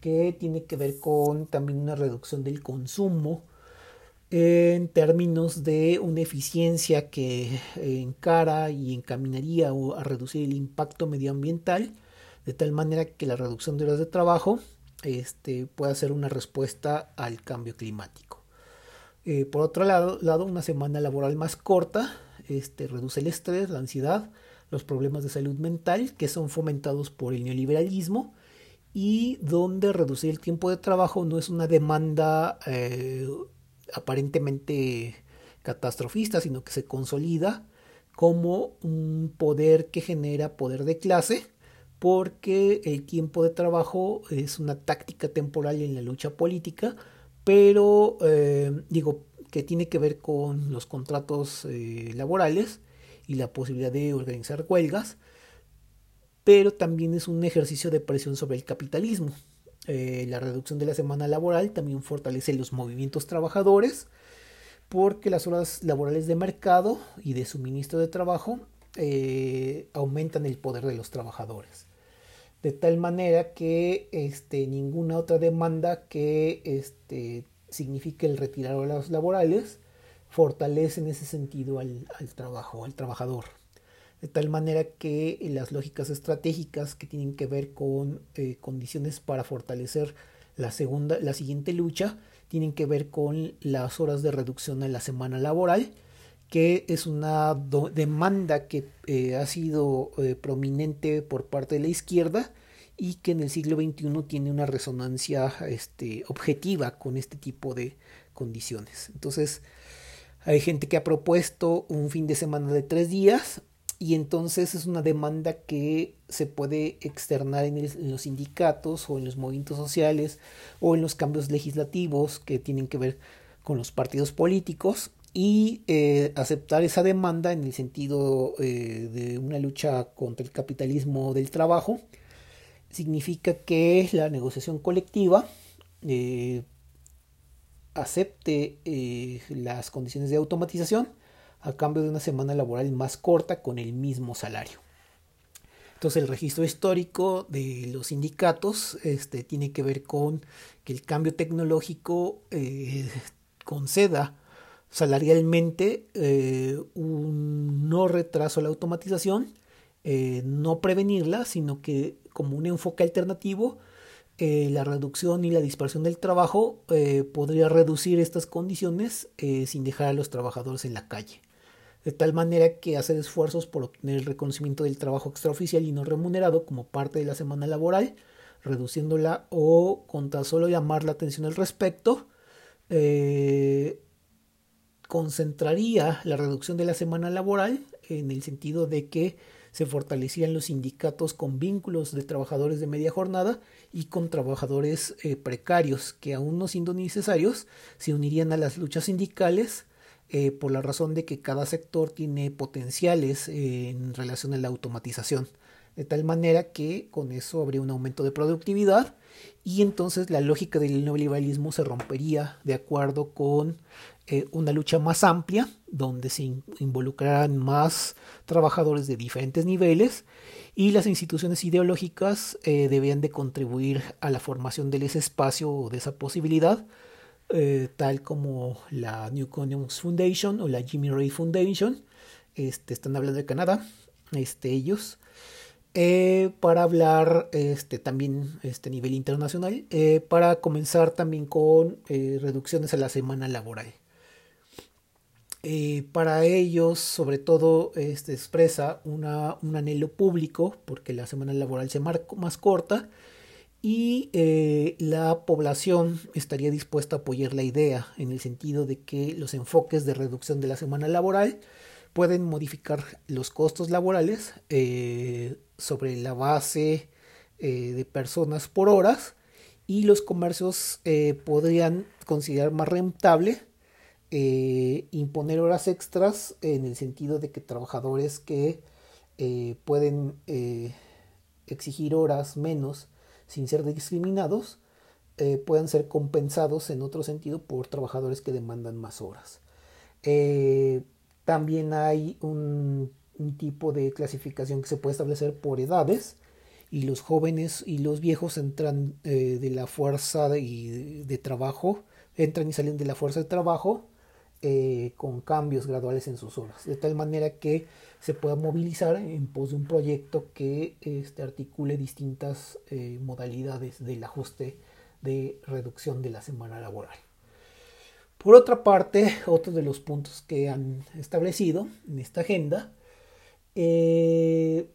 que tiene que ver con también una reducción del consumo en términos de una eficiencia que encara y encaminaría a reducir el impacto medioambiental de tal manera que la reducción de horas de trabajo este, pueda ser una respuesta al cambio climático. Eh, por otro lado, una semana laboral más corta este, reduce el estrés, la ansiedad, los problemas de salud mental que son fomentados por el neoliberalismo y donde reducir el tiempo de trabajo no es una demanda eh, aparentemente catastrofista, sino que se consolida como un poder que genera poder de clase, porque el tiempo de trabajo es una táctica temporal en la lucha política, pero eh, digo que tiene que ver con los contratos eh, laborales y la posibilidad de organizar huelgas, pero también es un ejercicio de presión sobre el capitalismo. Eh, la reducción de la semana laboral también fortalece los movimientos trabajadores porque las horas laborales de mercado y de suministro de trabajo aumentan el poder de los trabajadores. De tal manera que este, ninguna otra demanda que este, signifique el retirar horas laborales fortalece en ese sentido al, trabajo, al trabajador. De tal manera que las lógicas estratégicas que tienen que ver con eh, condiciones para fortalecer la segunda, la siguiente lucha, tienen que ver con las horas de reducción en la semana laboral, que es una demanda que eh, ha sido eh, prominente por parte de la izquierda y que en el siglo XXI tiene una resonancia este, objetiva con este tipo de condiciones. Entonces, hay gente que ha propuesto un fin de semana de tres días, y entonces es una demanda que se puede externar en, los sindicatos o en los movimientos sociales o en los cambios legislativos que tienen que ver con los partidos políticos y eh, aceptar esa demanda en el sentido eh, de una lucha contra el capitalismo del trabajo significa que la negociación colectiva eh, acepte las condiciones de automatización a cambio de una semana laboral más corta con el mismo salario. Entonces el registro histórico de los sindicatos este, tiene que ver con que el cambio tecnológico conceda salarialmente eh, un no retraso a la automatización no prevenirla, sino que como un enfoque alternativo, la reducción y la dispersión del trabajo podría reducir estas condiciones sin dejar a los trabajadores en la calle. De tal manera que hacer esfuerzos por obtener el reconocimiento del trabajo extraoficial y no remunerado como parte de la semana laboral, reduciéndola o con tan solo llamar la atención al respecto, eh, concentraría la reducción de la semana laboral en el sentido de que se fortalecían los sindicatos con vínculos de trabajadores de media jornada y con trabajadores eh, precarios que aún no siendo necesarios se unirían a las luchas sindicales eh, por la razón de que cada sector tiene potenciales eh, en relación a la automatización, de tal manera que con eso habría un aumento de productividad y entonces la lógica del neoliberalismo se rompería de acuerdo con eh, una lucha más amplia, donde se involucrarán más trabajadores de diferentes niveles y las instituciones ideológicas debían de contribuir a la formación de ese espacio o de esa posibilidad eh, tal como la New Economics Foundation o la Jimmy Ray Foundation, este, están hablando de Canadá, este, ellos, eh, para hablar este, también este nivel internacional, eh, para comenzar también con reducciones a la semana laboral. Para ellos, sobre todo, este, expresa un anhelo público, porque la semana laboral se marca más corta, y eh, la población estaría dispuesta a apoyar la idea en el sentido de que los enfoques de reducción de la semana laboral pueden modificar los costos laborales eh, sobre la base eh, de personas por horas y los comercios podrían considerar más rentable imponer horas extras en el sentido de que trabajadores que pueden exigir horas menos sin ser discriminados, eh, puedan ser compensados en otro sentido por trabajadores que demandan más horas. Eh, también hay un, tipo de clasificación que se puede establecer por edades y los jóvenes y los viejos entran eh, de la fuerza de, trabajo, entran y salen de la fuerza de trabajo con cambios graduales en sus horas, de tal manera que se pueda movilizar en pos de un proyecto que este, articule distintas eh, modalidades del ajuste de reducción de la semana laboral. Por otra parte, otro de los puntos que han establecido en esta agenda, eh,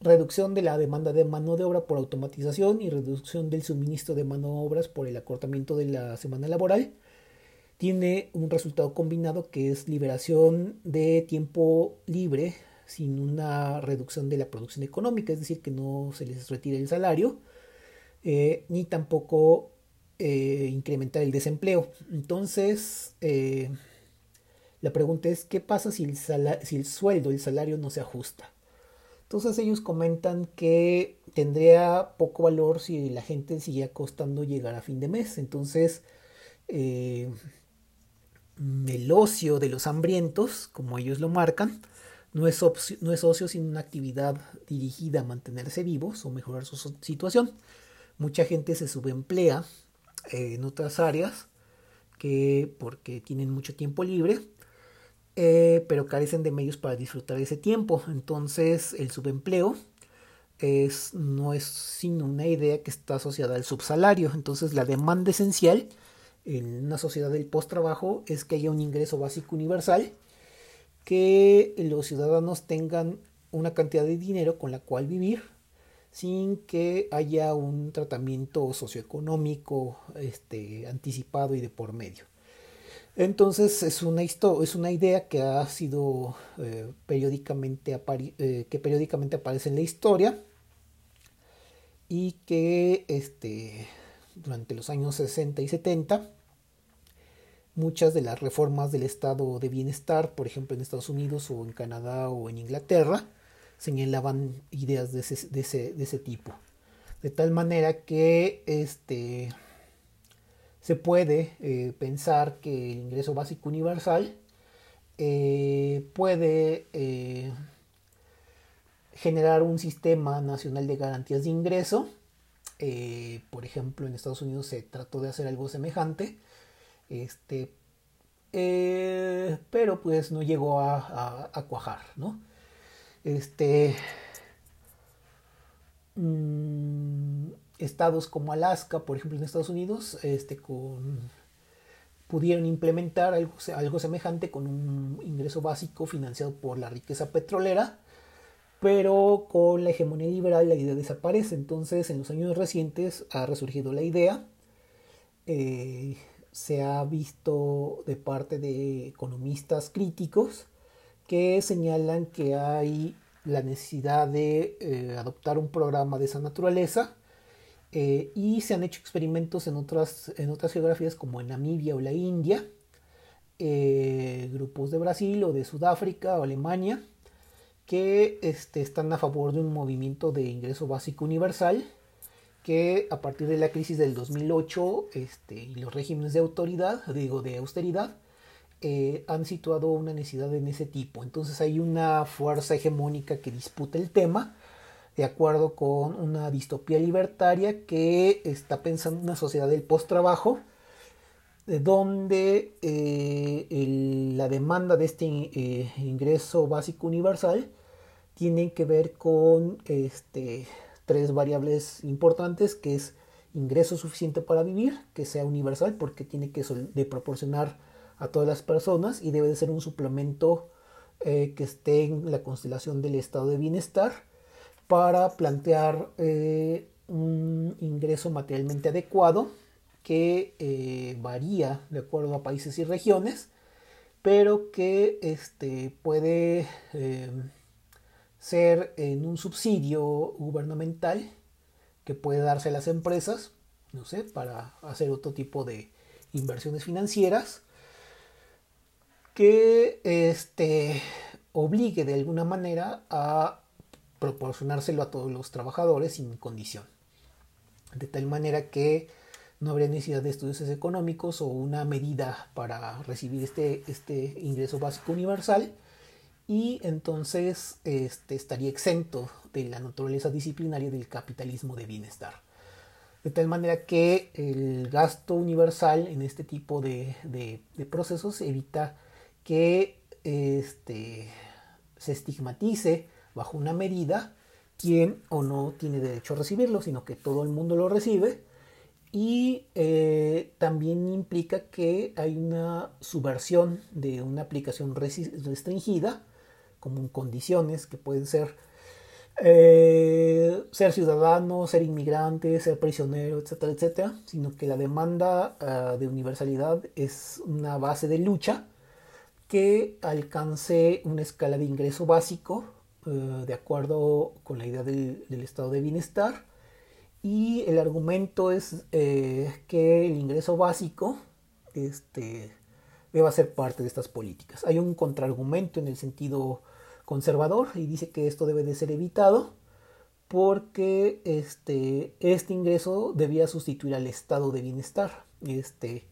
reducción de la demanda de mano de obra por automatización y reducción del suministro de mano de obras por el acortamiento de la semana laboral, tiene un resultado combinado que es liberación de tiempo libre sin una reducción de la producción económica, es decir, que no se les retire el salario, eh, ni tampoco eh, incrementar el desempleo. Entonces, eh, la pregunta es, ¿qué pasa si el, si el sueldo, el salario no se ajusta? Entonces ellos comentan que tendría poco valor si la gente sigue costando llegar a fin de mes. Entonces, el ocio de los hambrientos, como ellos lo marcan, no es, no es ocio sino una actividad dirigida a mantenerse vivos o mejorar su situación. Mucha gente se subemplea eh, en otras áreas que porque tienen mucho tiempo libre, eh, pero carecen de medios para disfrutar ese tiempo. Entonces el subempleo es, no es sino una idea que está asociada al subsalario. Entonces la demanda esencial en una sociedad del post-trabajo es que haya un ingreso básico universal, que los ciudadanos tengan una cantidad de dinero con la cual vivir sin que haya un tratamiento socioeconómico este, anticipado y de por medio. Entonces es una, es una idea que ha sido eh, periódicamente, eh, que periódicamente aparece en la historia y que este, durante los años 60 y 70 muchas de las reformas del estado de bienestar, por ejemplo en Estados Unidos o en Canadá o en Inglaterra, señalaban ideas de ese, tipo. De tal manera que este, se puede eh, pensar que el ingreso básico universal eh, puede eh, generar un sistema nacional de garantías de ingreso. por ejemplo, en Estados Unidos se trató de hacer algo semejante este, eh, pero pues no llegó a, cuajar, ¿no? Este, mm, estados como Alaska, por ejemplo, en Estados Unidos, este, con, pudieron implementar algo, algo semejante con un ingreso básico financiado por la riqueza petrolera, pero con la hegemonía liberal la idea desaparece. Entonces, en los años recientes ha resurgido la idea. Eh, se ha visto de parte de economistas críticos que señalan que hay la necesidad de eh, adoptar un programa de esa naturaleza eh, y se han hecho experimentos en otras, en otras geografías como en Namibia o la India, eh, grupos de Brasil o de Sudáfrica o Alemania que este, están a favor de un movimiento de ingreso básico universal que a partir de la crisis del 2008 este, y los regímenes de autoridad, digo de austeridad, eh, han situado una necesidad en ese tipo. Entonces hay una fuerza hegemónica que disputa el tema de acuerdo con una distopía libertaria que está pensando en una sociedad del post-trabajo, donde eh, la demanda de este eh, ingreso básico universal tiene que ver con este, tres variables importantes, que es ingreso suficiente para vivir, que sea universal, porque tiene que de proporcionar a todas las personas y debe de ser un suplemento eh, que esté en la constelación del estado de bienestar para plantear eh, un ingreso materialmente adecuado que eh, varía de acuerdo a países y regiones, pero que este, puede ser en un subsidio gubernamental que puede darse a las empresas, no sé, para hacer otro tipo de inversiones financieras que este, obligue de alguna manera a proporcionárselo a todos los trabajadores sin condición. De tal manera que no habría necesidad de estudios económicos o una medida para recibir este, este ingreso básico universal, y entonces este, estaría exento de la naturaleza disciplinaria del capitalismo de bienestar. De tal manera que el gasto universal en este tipo de, procesos evita que este, se estigmatice bajo una medida quien o no tiene derecho a recibirlo, sino que todo el mundo lo recibe. Y eh, también implica que hay una subversión de una aplicación restringida como condiciones que pueden ser eh, ser ciudadano, ser inmigrante, ser prisionero, etcétera, etcétera, sino que la demanda ah, de universalidad es una base de lucha que alcance una escala de ingreso básico eh, de acuerdo con la idea del, estado de bienestar y el argumento es eh, que el ingreso básico este, deba ser parte de estas políticas. Hay un contraargumento en el sentido conservador y dice que esto debe de ser evitado porque este, este ingreso debía sustituir al estado de bienestar. Este,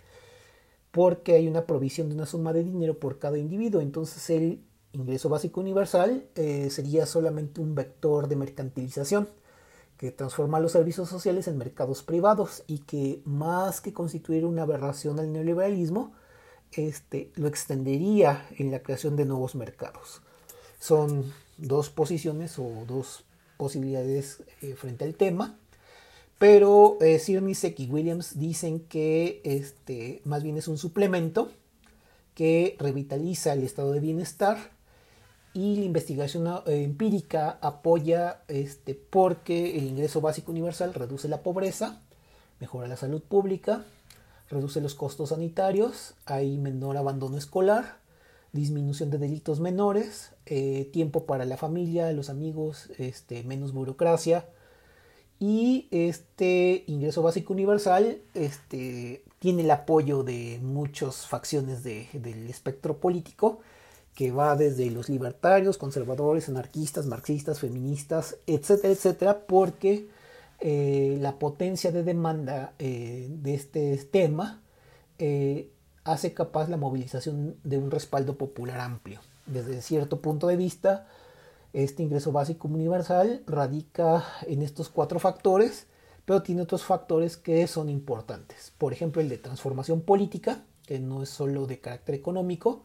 porque hay una provisión de una suma de dinero por cada individuo. Entonces el ingreso básico universal eh, sería solamente un vector de mercantilización que transforma los servicios sociales en mercados privados y que más que constituir una aberración al neoliberalismo, este, lo extendería en la creación de nuevos mercados. Son dos posiciones o dos posibilidades eh, frente al tema. Pero eh, Sir y Williams dicen que este, más bien es un suplemento que revitaliza el estado de bienestar y la investigación eh, empírica apoya este, porque el ingreso básico universal reduce la pobreza, mejora la salud pública, reduce los costos sanitarios, hay menor abandono escolar, disminución de delitos menores, eh, tiempo para la familia, los amigos, este, menos burocracia. Y este ingreso básico universal este, tiene el apoyo de muchas facciones del espectro político, que va desde los libertarios, conservadores, anarquistas, marxistas, feministas, etcétera, etcétera, porque eh, la potencia de demanda eh, de este tema hace capaz la movilización de un respaldo popular amplio. Desde cierto punto de vista, este ingreso básico universal radica en estos cuatro factores, pero tiene otros factores que son importantes. Por ejemplo, el de transformación política, que no es solo de carácter económico,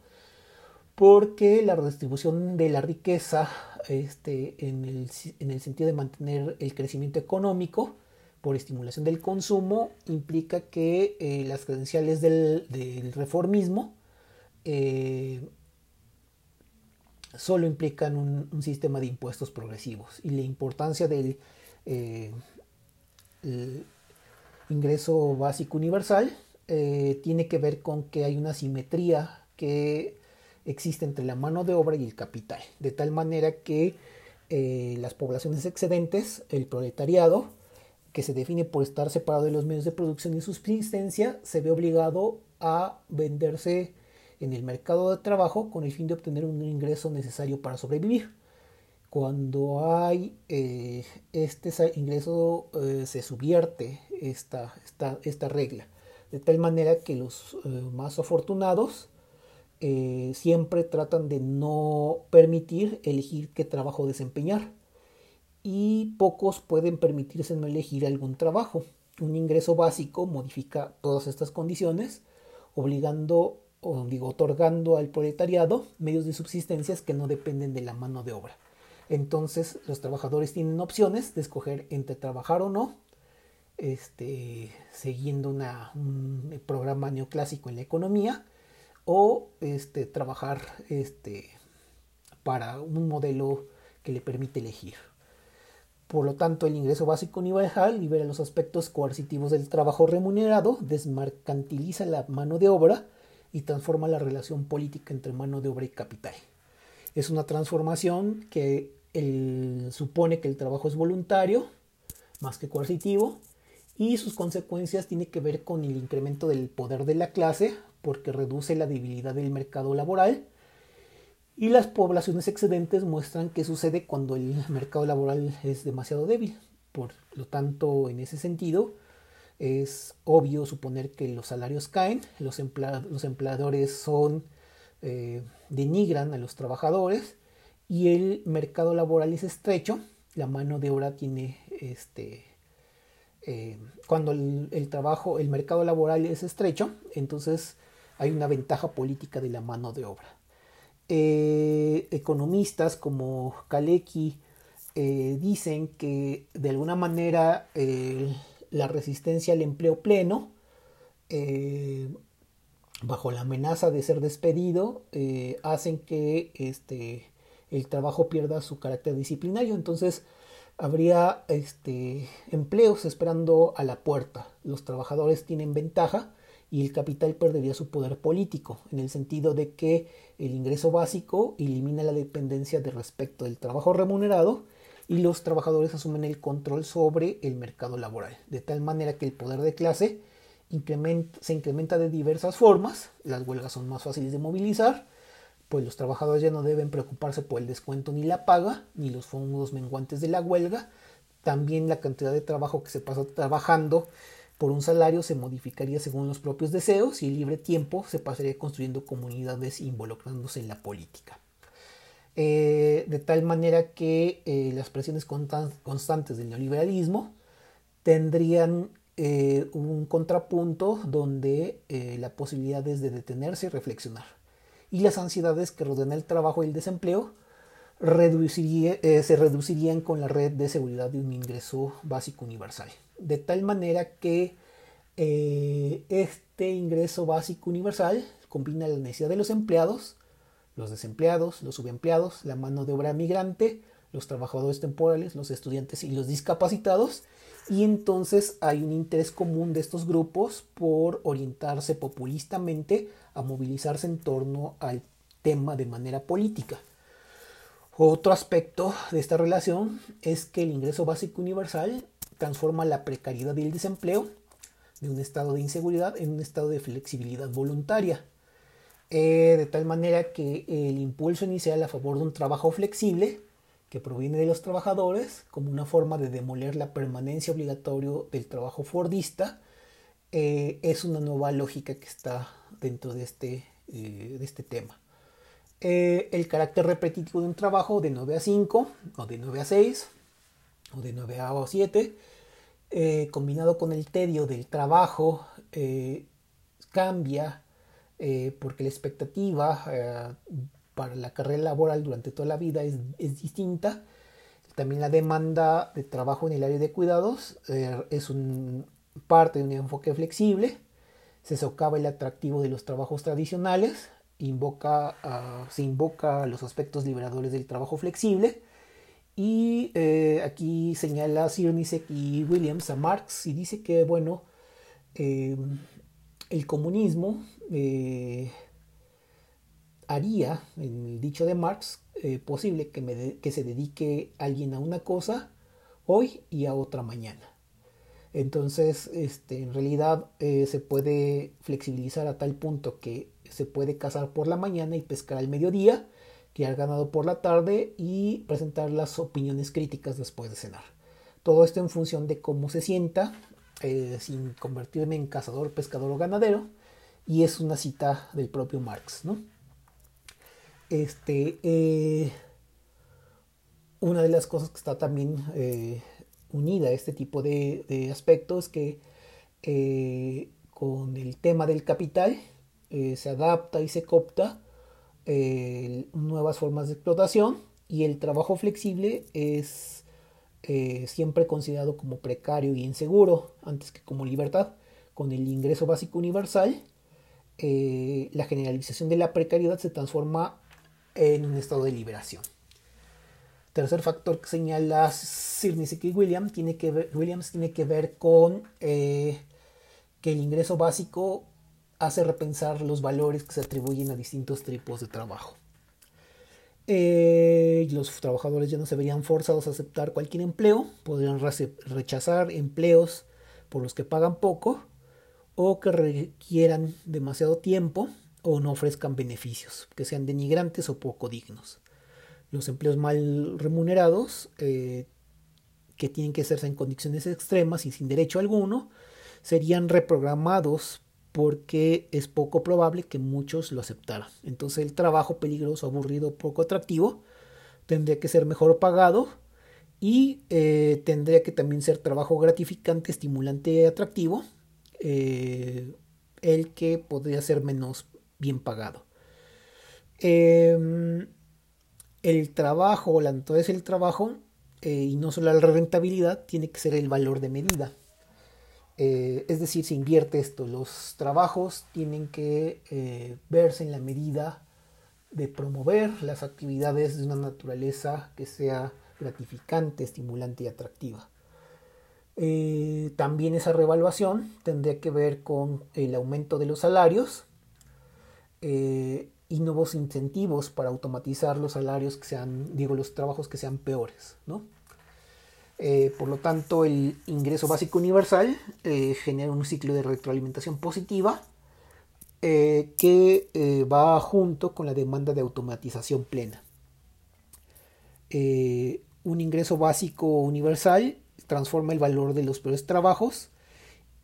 porque la redistribución de la riqueza este, en, el, en, el, sentido de mantener el crecimiento económico por estimulación del consumo implica que eh, las credenciales del, reformismo eh, solo implican un, sistema de impuestos progresivos y la importancia del eh, ingreso básico universal tiene que ver con que hay una simetría que existe entre la mano de obra y el capital, de tal manera que las poblaciones excedentes, el proletariado, que se define por estar separado de los medios de producción y subsistencia, se ve obligado a venderse en el mercado de trabajo con el fin de obtener un ingreso necesario para sobrevivir. Cuando hay eh, este ingreso eh, se subvierte esta, esta, esta, regla, de tal manera que los eh, más afortunados siempre tratan de no permitir elegir qué trabajo desempeñar y pocos pueden permitirse no elegir algún trabajo. Un ingreso básico modifica todas estas condiciones, obligando o digo, otorgando al proletariado medios de subsistencia que no dependen de la mano de obra. Entonces los trabajadores tienen opciones de escoger entre trabajar o no, este, siguiendo un programa neoclásico en la economía, o este, trabajar este, para un modelo que le permite elegir. Por lo tanto, el ingreso básico universal libera los aspectos coercitivos del trabajo remunerado, desmercantiliza la mano de obra, y transforma la relación política entre mano de obra y capital. Es una transformación que supone que el trabajo es voluntario, más que coercitivo, y sus consecuencias tienen que ver con el incremento del poder de la clase, porque reduce la debilidad del mercado laboral, y las poblaciones excedentes muestran qué sucede cuando el mercado laboral es demasiado débil. Por lo tanto, en ese sentido, es obvio suponer que los salarios caen, los, empleadores son, eh, denigran a los trabajadores y el mercado laboral es estrecho, la mano de obra tiene este... Eh, cuando el, trabajo, el mercado laboral es estrecho, entonces hay una ventaja política de la mano de obra. Eh, economistas como Kalecki dicen que de alguna manera la resistencia al empleo pleno, eh, bajo la amenaza de ser despedido, eh, hacen que este, el trabajo pierda su carácter disciplinario. Entonces, habría este, empleos esperando a la puerta. Los trabajadores tienen ventaja y el capital perdería su poder político, en el sentido de que el ingreso básico elimina la dependencia de respecto del trabajo remunerado y los trabajadores asumen el control sobre el mercado laboral, de tal manera que el poder de clase se incrementa de diversas formas, las huelgas son más fáciles de movilizar, pues los trabajadores ya no deben preocuparse por el descuento ni la paga, ni los fondos menguantes de la huelga, también la cantidad de trabajo que se pasa trabajando por un salario se modificaría según los propios deseos y el libre tiempo se pasaría construyendo comunidades involucrándose en la política. Eh, de tal manera que eh, las presiones constantes del neoliberalismo tendrían eh, un contrapunto donde la posibilidad es de detenerse y reflexionar. Y las ansiedades que rodean el trabajo y el desempleo se reducirían con la red de seguridad de un ingreso básico universal. De tal manera que este ingreso básico universal combina la necesidad de los empleados los desempleados, los subempleados, la mano de obra migrante, los trabajadores temporales, los estudiantes y los discapacitados. Y entonces hay un interés común de estos grupos por orientarse populistamente a movilizarse en torno al tema de manera política. Otro aspecto de esta relación es que el ingreso básico universal transforma la precariedad y el desempleo de un estado de inseguridad en un estado de flexibilidad voluntaria. Eh, de tal manera que el impulso inicial a favor de un trabajo flexible que proviene de los trabajadores como una forma de demoler la permanencia obligatoria del trabajo fordista eh, es una nueva lógica que está dentro de este, eh, de este tema. el carácter repetitivo de un trabajo de 9 a 5 o de 9 a 6 o de 9 a 7 combinado con el tedio del trabajo cambia eh, porque la expectativa eh, para la carrera laboral durante toda la vida es, distinta. También la demanda de trabajo en el área de cuidados eh, es parte de un enfoque flexible. Se socava el atractivo de los trabajos tradicionales, invoca, se invoca los aspectos liberadores del trabajo flexible. Y eh, aquí señala Sirnisek y Williams a Marx y dice que, bueno, eh, el comunismo haría, en el dicho de Marx, eh, posible que, se dedique alguien a una cosa hoy y a otra mañana. Entonces, este, en realidad eh, se puede flexibilizar a tal punto que se puede cazar por la mañana y pescar al mediodía, que ha ganado por la tarde y presentar las opiniones críticas después de cenar. Todo esto en función de cómo se sienta, eh, sin convertirme en cazador, pescador o ganadero, y es una cita del propio Marx, ¿no? Este, eh, una de las cosas que está también eh, unida a este tipo de, aspectos es que con el tema del capital se adapta y se copta nuevas formas de explotación y el trabajo flexible es siempre considerado como precario y inseguro antes que como libertad con el ingreso básico universal la generalización de la precariedad se transforma en un estado de liberación. Tercer factor que señala Sir y Williams tiene que Williams tiene que ver con eh, que el ingreso básico hace repensar los valores que se atribuyen a distintos tipos de trabajo. Eh, los trabajadores ya no se verían forzados a aceptar cualquier empleo, podrían rechazar empleos por los que pagan poco o que requieran demasiado tiempo o no ofrezcan beneficios, que sean denigrantes o poco dignos. Los empleos mal remunerados, eh, que tienen que hacerse en condiciones extremas y sin derecho alguno, serían reprogramados porque es poco probable que muchos lo aceptaran. Entonces el trabajo peligroso, aburrido, poco atractivo, tendría que ser mejor pagado y eh, tendría que también ser trabajo gratificante, estimulante atractivo, eh, el que podría ser menos bien pagado. Em, el trabajo, entonces el trabajo, eh, y no solo la rentabilidad, tiene que ser el valor de medida. Eh, es decir, se invierte esto, los trabajos tienen que eh, verse en la medida de promover las actividades de una naturaleza que sea gratificante, estimulante y atractiva. también esa revaluación tendría que ver con el aumento de los salarios, eh, y nuevos incentivos para automatizar los salarios que sean, digo, los trabajos que sean peores, ¿no? Eh, por lo tanto, el ingreso básico universal eh, genera un ciclo de retroalimentación positiva que va junto con la demanda de automatización plena. un ingreso básico universal transforma el valor de los peores trabajos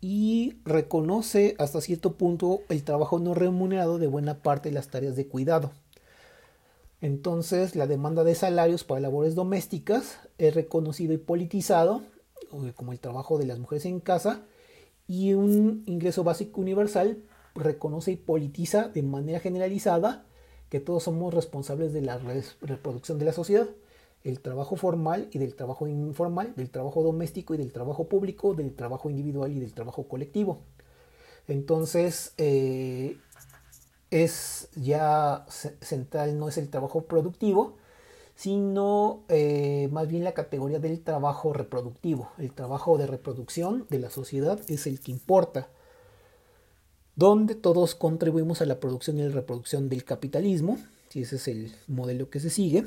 y reconoce hasta cierto punto el trabajo no remunerado de buena parte de las tareas de cuidado. Entonces, la demanda de salarios para labores domésticas es reconocido y politizado, como el trabajo de las mujeres en casa, y un ingreso básico universal reconoce y politiza de manera generalizada que todos somos responsables de la reproducción de la sociedad el trabajo formal y del trabajo informal, del trabajo doméstico y del trabajo público, del trabajo individual y del trabajo colectivo. Entonces, eh, es ya central, no es el trabajo productivo, sino eh, más bien la categoría del trabajo reproductivo. El trabajo de reproducción de la sociedad es el que importa, donde todos contribuimos a la producción y la reproducción del capitalismo, si ese es el modelo que se sigue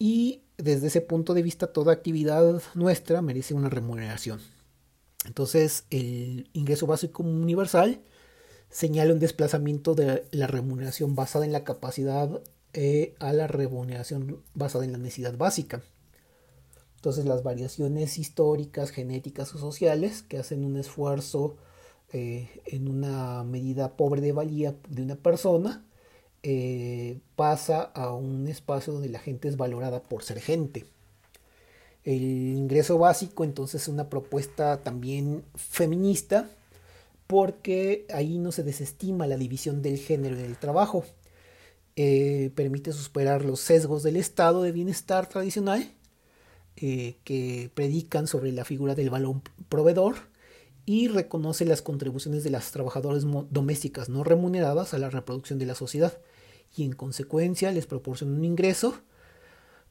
y desde ese punto de vista toda actividad nuestra merece una remuneración. Entonces el ingreso básico universal señala un desplazamiento de la remuneración basada en la capacidad eh, a la remuneración basada en la necesidad básica. Entonces las variaciones históricas, genéticas o sociales que hacen un esfuerzo eh, en una medida pobre de valía de una persona eh, pasa a un espacio donde la gente es valorada por ser gente. El ingreso básico entonces es una propuesta también feminista porque ahí no se desestima la división del género en el trabajo. eh, permite superar los sesgos del estado de bienestar tradicional eh, que predican sobre la figura del balón proveedor y reconoce las contribuciones de las trabajadoras domésticas no remuneradas a la reproducción de la sociedad y en consecuencia les proporciona un ingreso.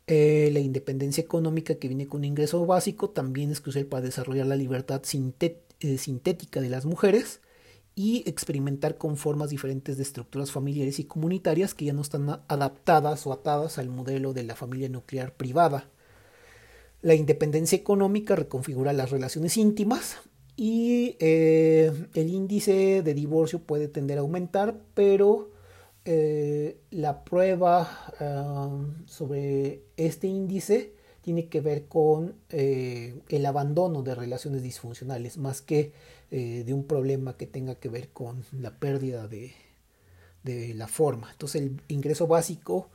Eh, la independencia económica que viene con un ingreso básico también es crucial para desarrollar la libertad sintética de las mujeres y experimentar con formas diferentes de estructuras familiares y comunitarias que ya no están adaptadas o atadas al modelo de la familia nuclear privada. La independencia económica reconfigura las relaciones íntimas y eh, el índice de divorcio puede tender a aumentar, pero eh, la prueba sobre este índice tiene que ver con eh, el abandono de relaciones disfuncionales, más que eh, de un problema que tenga que ver con la pérdida de, la forma. Entonces el ingreso básico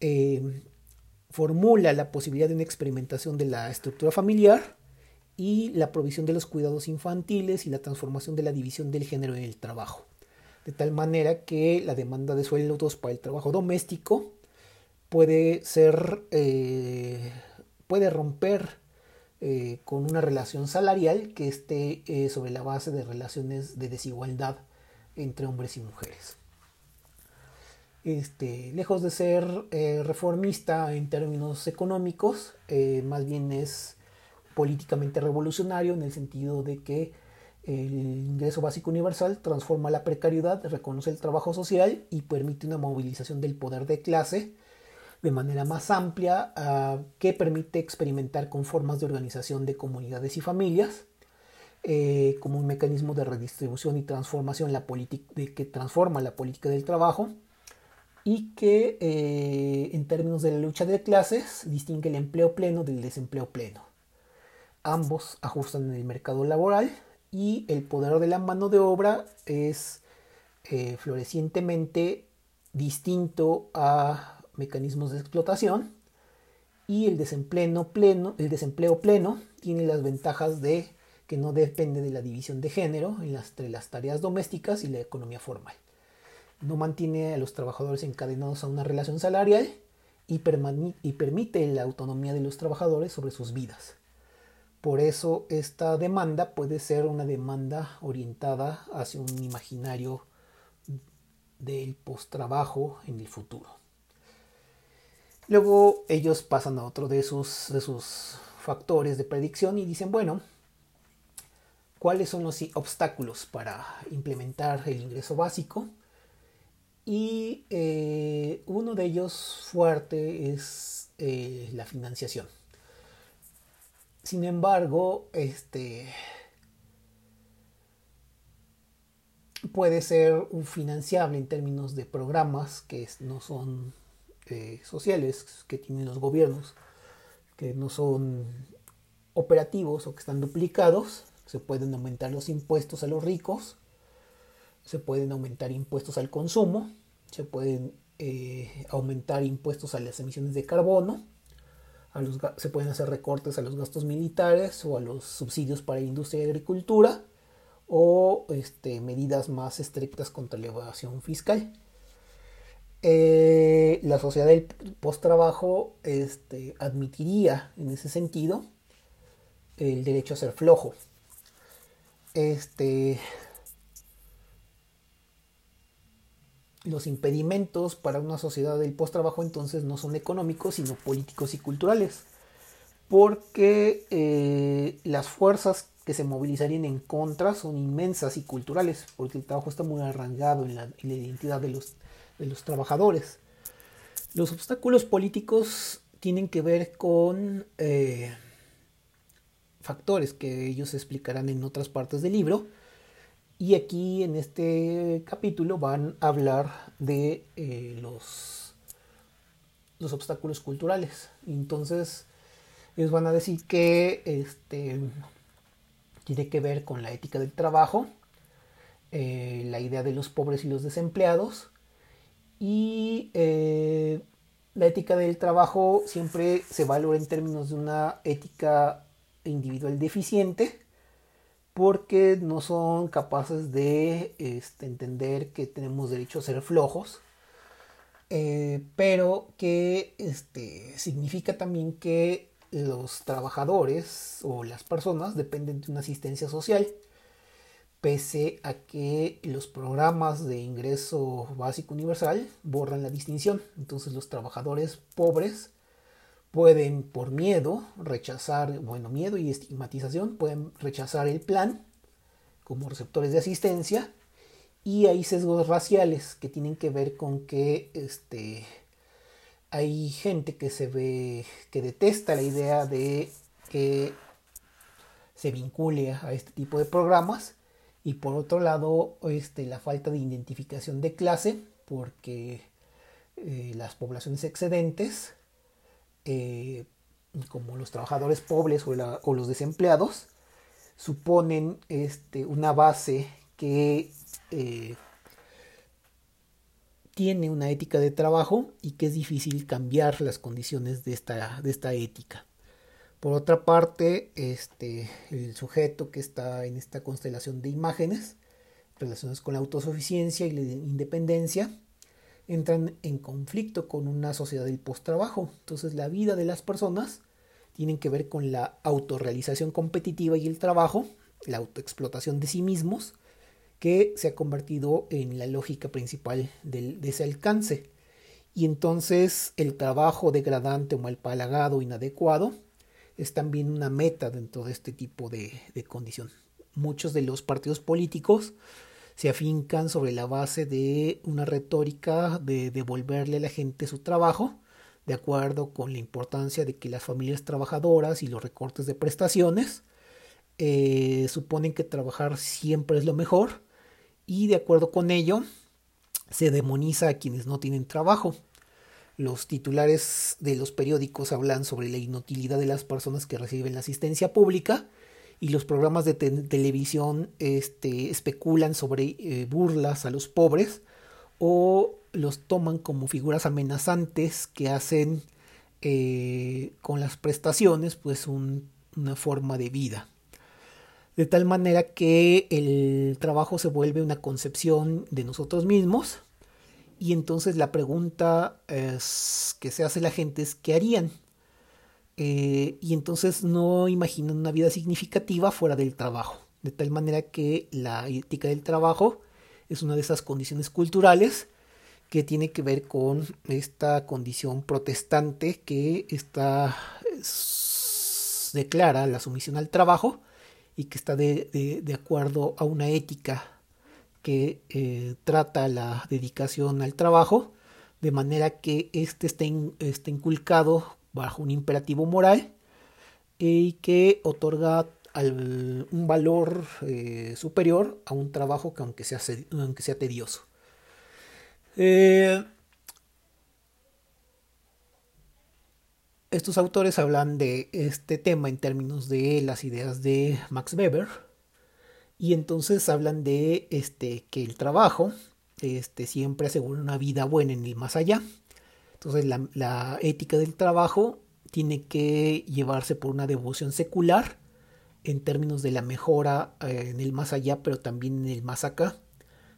eh, formula la posibilidad de una experimentación de la estructura familiar y la provisión de los cuidados infantiles y la transformación de la división del género en el trabajo. De tal manera que la demanda de sueldos para el trabajo doméstico puede ser, eh, puede romper eh, con una relación salarial que esté eh, sobre la base de relaciones de desigualdad entre hombres y mujeres. Este, lejos de ser reformista en términos económicos, más bien es políticamente revolucionario en el sentido de que el ingreso básico universal transforma la precariedad, reconoce el trabajo social y permite una movilización del poder de clase de manera más amplia ah, que permite experimentar con formas de organización de comunidades y familias eh, como un mecanismo de redistribución y transformación la de, que transforma la política del trabajo y que eh, en términos de la lucha de clases distingue el empleo pleno del desempleo pleno. Ambos ajustan en el mercado laboral y el poder de la mano de obra es eh, florecientemente distinto a mecanismos de explotación y el desempleo pleno, tiene las ventajas de que no depende de la división de género entre las tareas domésticas y la economía formal. No mantiene a los trabajadores encadenados a una relación salarial y, y permite la autonomía de los trabajadores sobre sus vidas. Por eso esta demanda puede ser una demanda orientada hacia un imaginario del post-trabajo en el futuro. Luego ellos pasan a otro de sus, de sus factores de predicción y dicen, bueno, ¿cuáles son los obstáculos para implementar el ingreso básico? Y eh, uno de ellos fuerte es eh, la financiación. Sin embargo, este puede ser financiable en términos de programas que no son eh, sociales que tienen los gobiernos, que no son operativos o que están duplicados. Se pueden aumentar los impuestos a los ricos, se pueden aumentar impuestos al consumo, se pueden eh, aumentar impuestos a las emisiones de carbono, a los, se pueden hacer recortes a los gastos militares o a los subsidios para industria y agricultura o este, medidas más estrictas contra la evasión fiscal. Eh, la sociedad del post-trabajo este, admitiría en ese sentido el derecho a ser flojo. Este, los impedimentos para una sociedad del post-trabajo entonces no son económicos, sino políticos y culturales. Porque eh, las fuerzas que se movilizarían en contra son inmensas y culturales, porque el trabajo está muy arraigado en la identidad de los de los trabajadores. Los obstáculos políticos tienen que ver con eh, factores que ellos explicarán en otras partes del libro. Y aquí en este capítulo van a hablar de eh, los, los obstáculos culturales. Entonces, ellos van a decir que este, tiene que ver con la ética del trabajo, eh, la idea de los pobres y los desempleados, y eh, la ética del trabajo siempre se valora en términos de una ética individual deficiente porque no son capaces de este, entender que tenemos derecho a ser flojos eh, pero que este, significa también que los trabajadores o las personas dependen de una asistencia social, pese a que los programas de ingreso básico universal borran la distinción. Entonces los trabajadores pobres pueden por miedo rechazar, bueno, miedo y estigmatización, pueden rechazar el plan como receptores de asistencia y hay sesgos raciales que tienen que ver con que este hay gente que se ve que detesta la idea de que se vincule a este tipo de programas y por otro lado este, la falta de identificación de clase porque eh, las poblaciones excedentes eh, como los trabajadores pobres o, los desempleados suponen este, una base que eh, tiene una ética de trabajo y que es difícil cambiar las condiciones de esta, de esta ética. Por otra parte, este, el sujeto que está en esta constelación de imágenes relacionadas con la autosuficiencia y la independencia entran en conflicto con una sociedad del post-trabajo. Entonces la vida de las personas tienen que ver con la autorrealización competitiva y el trabajo, la autoexplotación de sí mismos, que se ha convertido en la lógica principal de ese alcance. Y entonces el trabajo degradante o mal palagado, inadecuado, es también una meta dentro de este tipo de, condición. Muchos de los partidos políticos se afincan sobre la base de una retórica de devolverle a la gente su trabajo, de acuerdo con la importancia de que las familias trabajadoras y los recortes de prestaciones eh, suponen que trabajar siempre es lo mejor y de acuerdo con ello se demoniza a quienes no tienen trabajo. Los titulares de los periódicos hablan sobre la inutilidad de las personas que reciben la asistencia pública y los programas de televisión este, especulan sobre eh, burlas a los pobres o los toman como figuras amenazantes que hacen eh, con las prestaciones pues una forma de vida. De tal manera que el trabajo se vuelve una concepción de nosotros mismos y entonces la pregunta es, que se hace la gente es ¿qué harían? Eh, y entonces no imaginan una vida significativa fuera del trabajo. De tal manera que la ética del trabajo es una de esas condiciones culturales que tiene que ver con esta condición protestante que está declara la sumisión al trabajo y que está de, de, acuerdo a una ética que eh, trata la dedicación al trabajo de manera que éste esté, esté inculcado bajo un imperativo moral y que otorga un valor eh, superior a un trabajo que aunque sea, aunque sea tedioso. Eh, estos autores hablan de este tema en términos de las ideas de Max Weber y entonces hablan de este que el trabajo este, siempre asegura una vida buena en el más allá. Entonces la, ética del trabajo tiene que llevarse por una devoción secular en términos de la mejora eh, en el más allá, pero también en el más acá,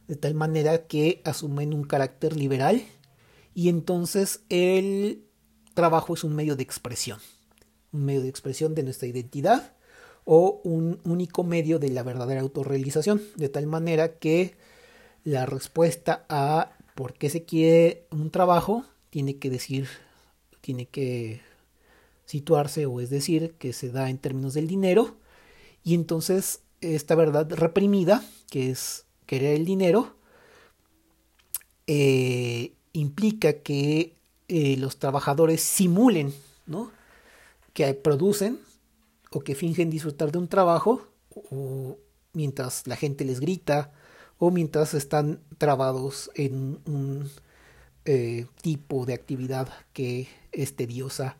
de tal manera que asumen un carácter liberal y entonces el trabajo es un medio de expresión, un medio de expresión de nuestra identidad o un único medio de la verdadera autorrealización, de tal manera que la respuesta a por qué se quiere un trabajo tiene que decir, tiene que situarse o es decir que se da en términos del dinero y entonces esta verdad reprimida, que es querer el dinero, eh, implica que eh, los trabajadores simulen, ¿no? Que producen o que fingen disfrutar de un trabajo o mientras la gente les grita o mientras están trabados en un eh, tipo de actividad que es tediosa,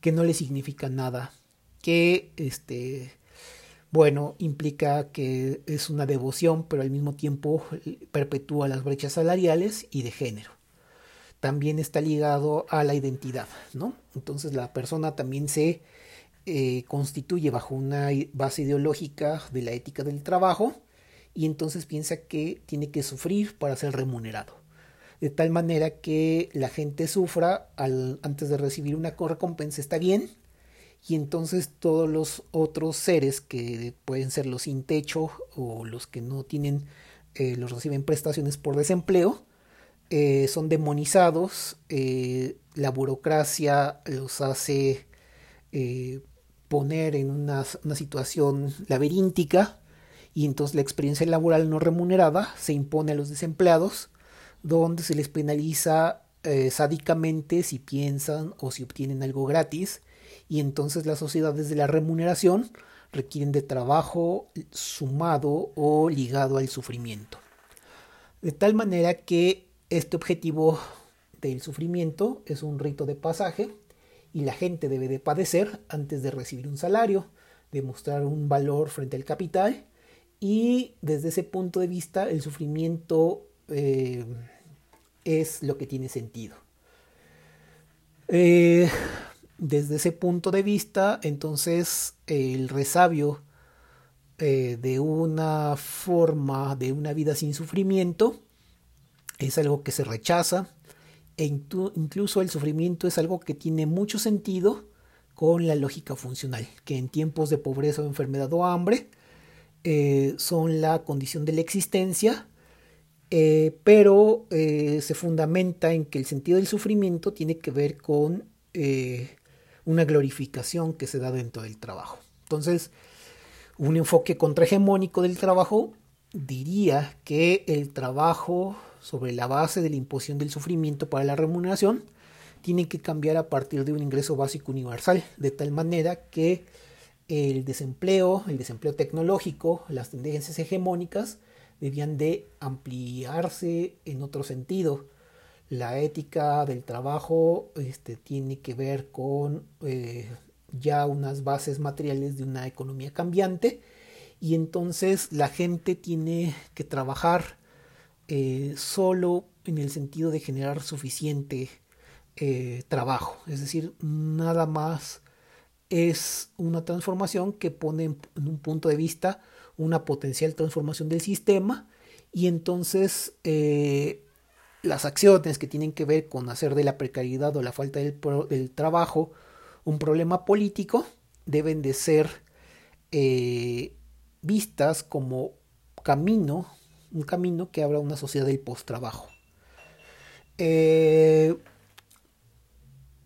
que no le significa nada, que este bueno, implica que es una devoción, pero al mismo tiempo perpetúa las brechas salariales y de género. También está ligado a la identidad, ¿no? Entonces la persona también se eh, constituye bajo una base ideológica de la ética del trabajo y entonces piensa que tiene que sufrir para ser remunerado. De tal manera que la gente sufra al, antes de recibir una recompensa está bien y entonces todos los otros seres que pueden ser los sin techo o los que no tienen eh, los reciben prestaciones por desempleo eh, son demonizados la burocracia los hace poner en una, situación laberíntica y entonces la experiencia laboral no remunerada se impone a los desempleados donde se les penaliza eh, sádicamente si piensan o si obtienen algo gratis y entonces las sociedades de la remuneración requieren de trabajo sumado o ligado al sufrimiento. De tal manera que este objetivo del sufrimiento es un rito de pasaje y la gente debe de padecer antes de recibir un salario, demostrar un valor frente al capital y desde ese punto de vista el sufrimiento eh, es lo que tiene sentido. Eh, desde ese punto de vista, entonces el resabio eh, de una forma de una vida sin sufrimiento es algo que se rechaza e incluso el sufrimiento es algo que tiene mucho sentido con la lógica funcional, que en tiempos de pobreza o enfermedad o hambre eh, son la condición de la existencia eh, pero eh, se fundamenta en que el sentido del sufrimiento tiene que ver con una glorificación que se da dentro del trabajo. Entonces, un enfoque contrahegemónico del trabajo diría que el trabajo sobre la base de la imposición del sufrimiento para la remuneración tiene que cambiar a partir de un ingreso básico universal, de tal manera que el desempleo, el desempleo tecnológico, las tendencias hegemónicas, debían de ampliarse en otro sentido. La ética del trabajo este, tiene que ver con eh, ya unas bases materiales de una economía cambiante y entonces la gente tiene que trabajar eh, solo en el sentido de generar suficiente eh, trabajo. Es decir, nada más es una transformación que pone en un punto de vista una potencial transformación del sistema y entonces eh, las acciones que tienen que ver con hacer de la precariedad o la falta del, trabajo un problema político deben de ser vistas como camino, un camino que abra una sociedad del post-trabajo. Eh,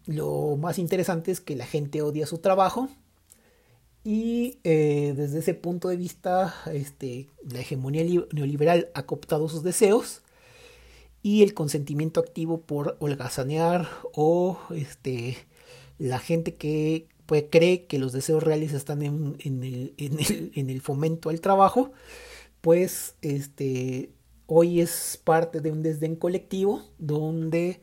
lo más interesante es que la gente odia su trabajo y eh, desde ese punto de vista, este, la hegemonía neoliberal ha cooptado sus deseos y el consentimiento activo por holgazanear o este, la gente que pues, cree que los deseos reales están en, el, en, el, fomento al trabajo, pues este, hoy es parte de un desdén colectivo donde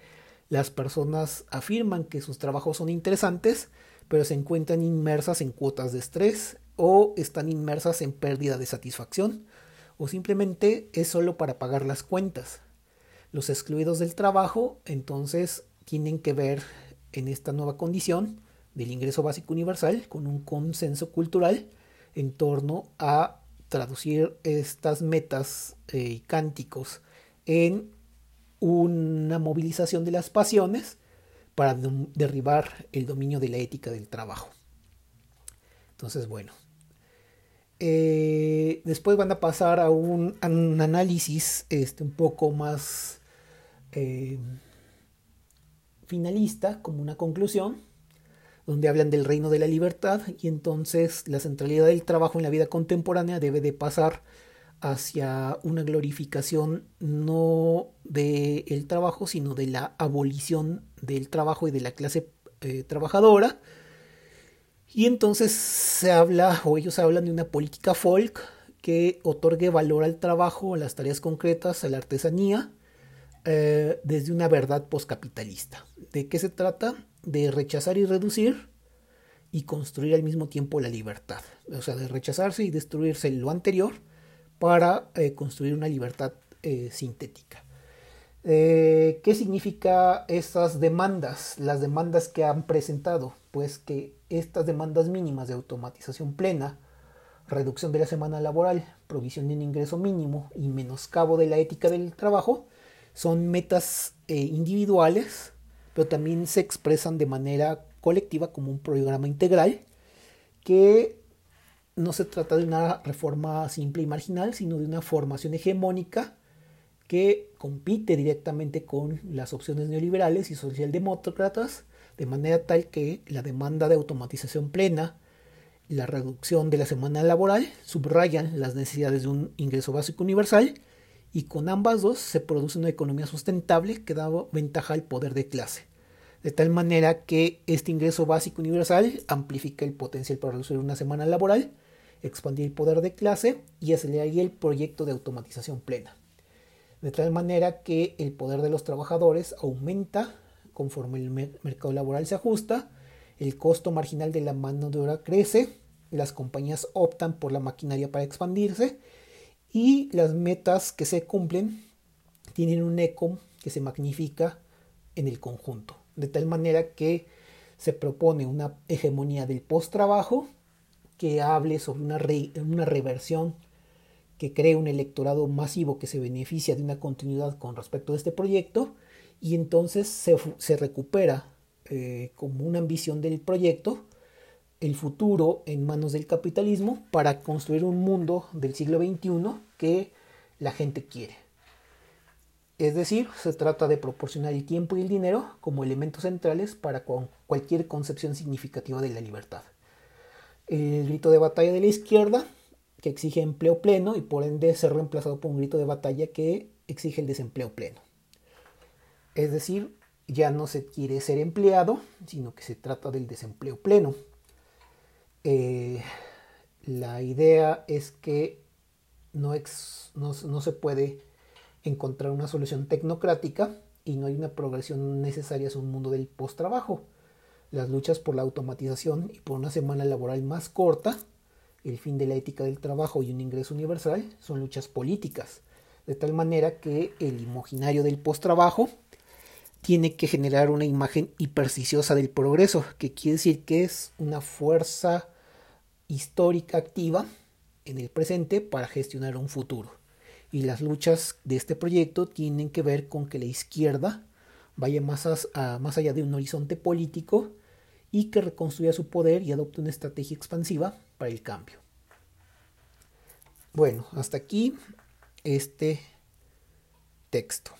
las personas afirman que sus trabajos son interesantes, pero se encuentran inmersas en cuotas de estrés o están inmersas en pérdida de satisfacción o simplemente es solo para pagar las cuentas. Los excluidos del trabajo entonces tienen que ver en esta nueva condición del ingreso básico universal con un consenso cultural en torno a traducir estas metas eh, y cánticos en una movilización de las pasiones para derribar el dominio de la ética del trabajo. Entonces, bueno. Eh, después van a pasar a un, análisis este, un poco más eh, finalista, como una conclusión, donde hablan del reino de la libertad y entonces la centralidad del trabajo en la vida contemporánea debe de pasar hacia una glorificación no del trabajo, sino de la abolición del trabajo y de la clase eh, trabajadora. Y entonces se habla, o ellos hablan de una política folk que otorgue valor al trabajo, a las tareas concretas, a la artesanía, eh, desde una verdad poscapitalista. ¿De qué se trata? De rechazar y reducir y construir al mismo tiempo la libertad. O sea, de rechazarse y destruirse lo anterior para eh, construir una libertad eh, sintética. Eh, ¿Qué significa estas demandas? Las demandas que han presentado, pues que estas demandas mínimas de automatización plena, reducción de la semana laboral, provisión de un ingreso mínimo y menoscabo de la ética del trabajo, Son metas individuales, pero también se expresan de manera colectiva como un programa integral que no se trata de una reforma simple y marginal, sino de una formación hegemónica que compite directamente con las opciones neoliberales y socialdemócratas, de manera tal que la demanda de automatización plena, la reducción de la semana laboral subrayan las necesidades de un ingreso básico universal y con ambas dos se produce una economía sustentable que da ventaja al poder de clase. De tal manera que este ingreso básico universal amplifica el potencial para reducir una semana laboral, expandir el poder de clase y acelerar el proyecto de automatización plena. De tal manera que el poder de los trabajadores aumenta conforme el mercado laboral se ajusta, el costo marginal de la mano de obra crece, las compañías optan por la maquinaria para expandirse y las metas que se cumplen tienen un eco que se magnifica en el conjunto, de tal manera que se propone una hegemonía del post-trabajo que hable sobre una, una reversión que cree un electorado masivo que se beneficia de una continuidad con respecto a este proyecto y entonces se, recupera eh, como una ambición del proyecto el futuro en manos del capitalismo para construir un mundo del siglo XXI que la gente quiere. Es decir, se trata de proporcionar el tiempo y el dinero como elementos centrales para cualquier concepción significativa de la libertad. El grito de batalla de la izquierda, que exige empleo pleno y por ende ser reemplazado por un grito de batalla que exige el desempleo pleno. Es decir, ya no se quiere ser empleado, sino que se trata del desempleo pleno. Eh, la idea es que no, no, se puede encontrar una solución tecnocrática y no hay una progresión necesaria hacia un mundo del post-trabajo. Las luchas por la automatización y por una semana laboral más corta, el fin de la ética del trabajo y un ingreso universal son luchas políticas, de tal manera que el imaginario del post-trabajo tiene que generar una imagen hipersticiosa del progreso, que quiere decir que es una fuerza histórica activa en el presente para gestionar un futuro. Y las luchas de este proyecto tienen que ver con que la izquierda vaya más, más allá de un horizonte político y que reconstruya su poder y adopte una estrategia expansiva para el cambio. Bueno, hasta aquí este texto.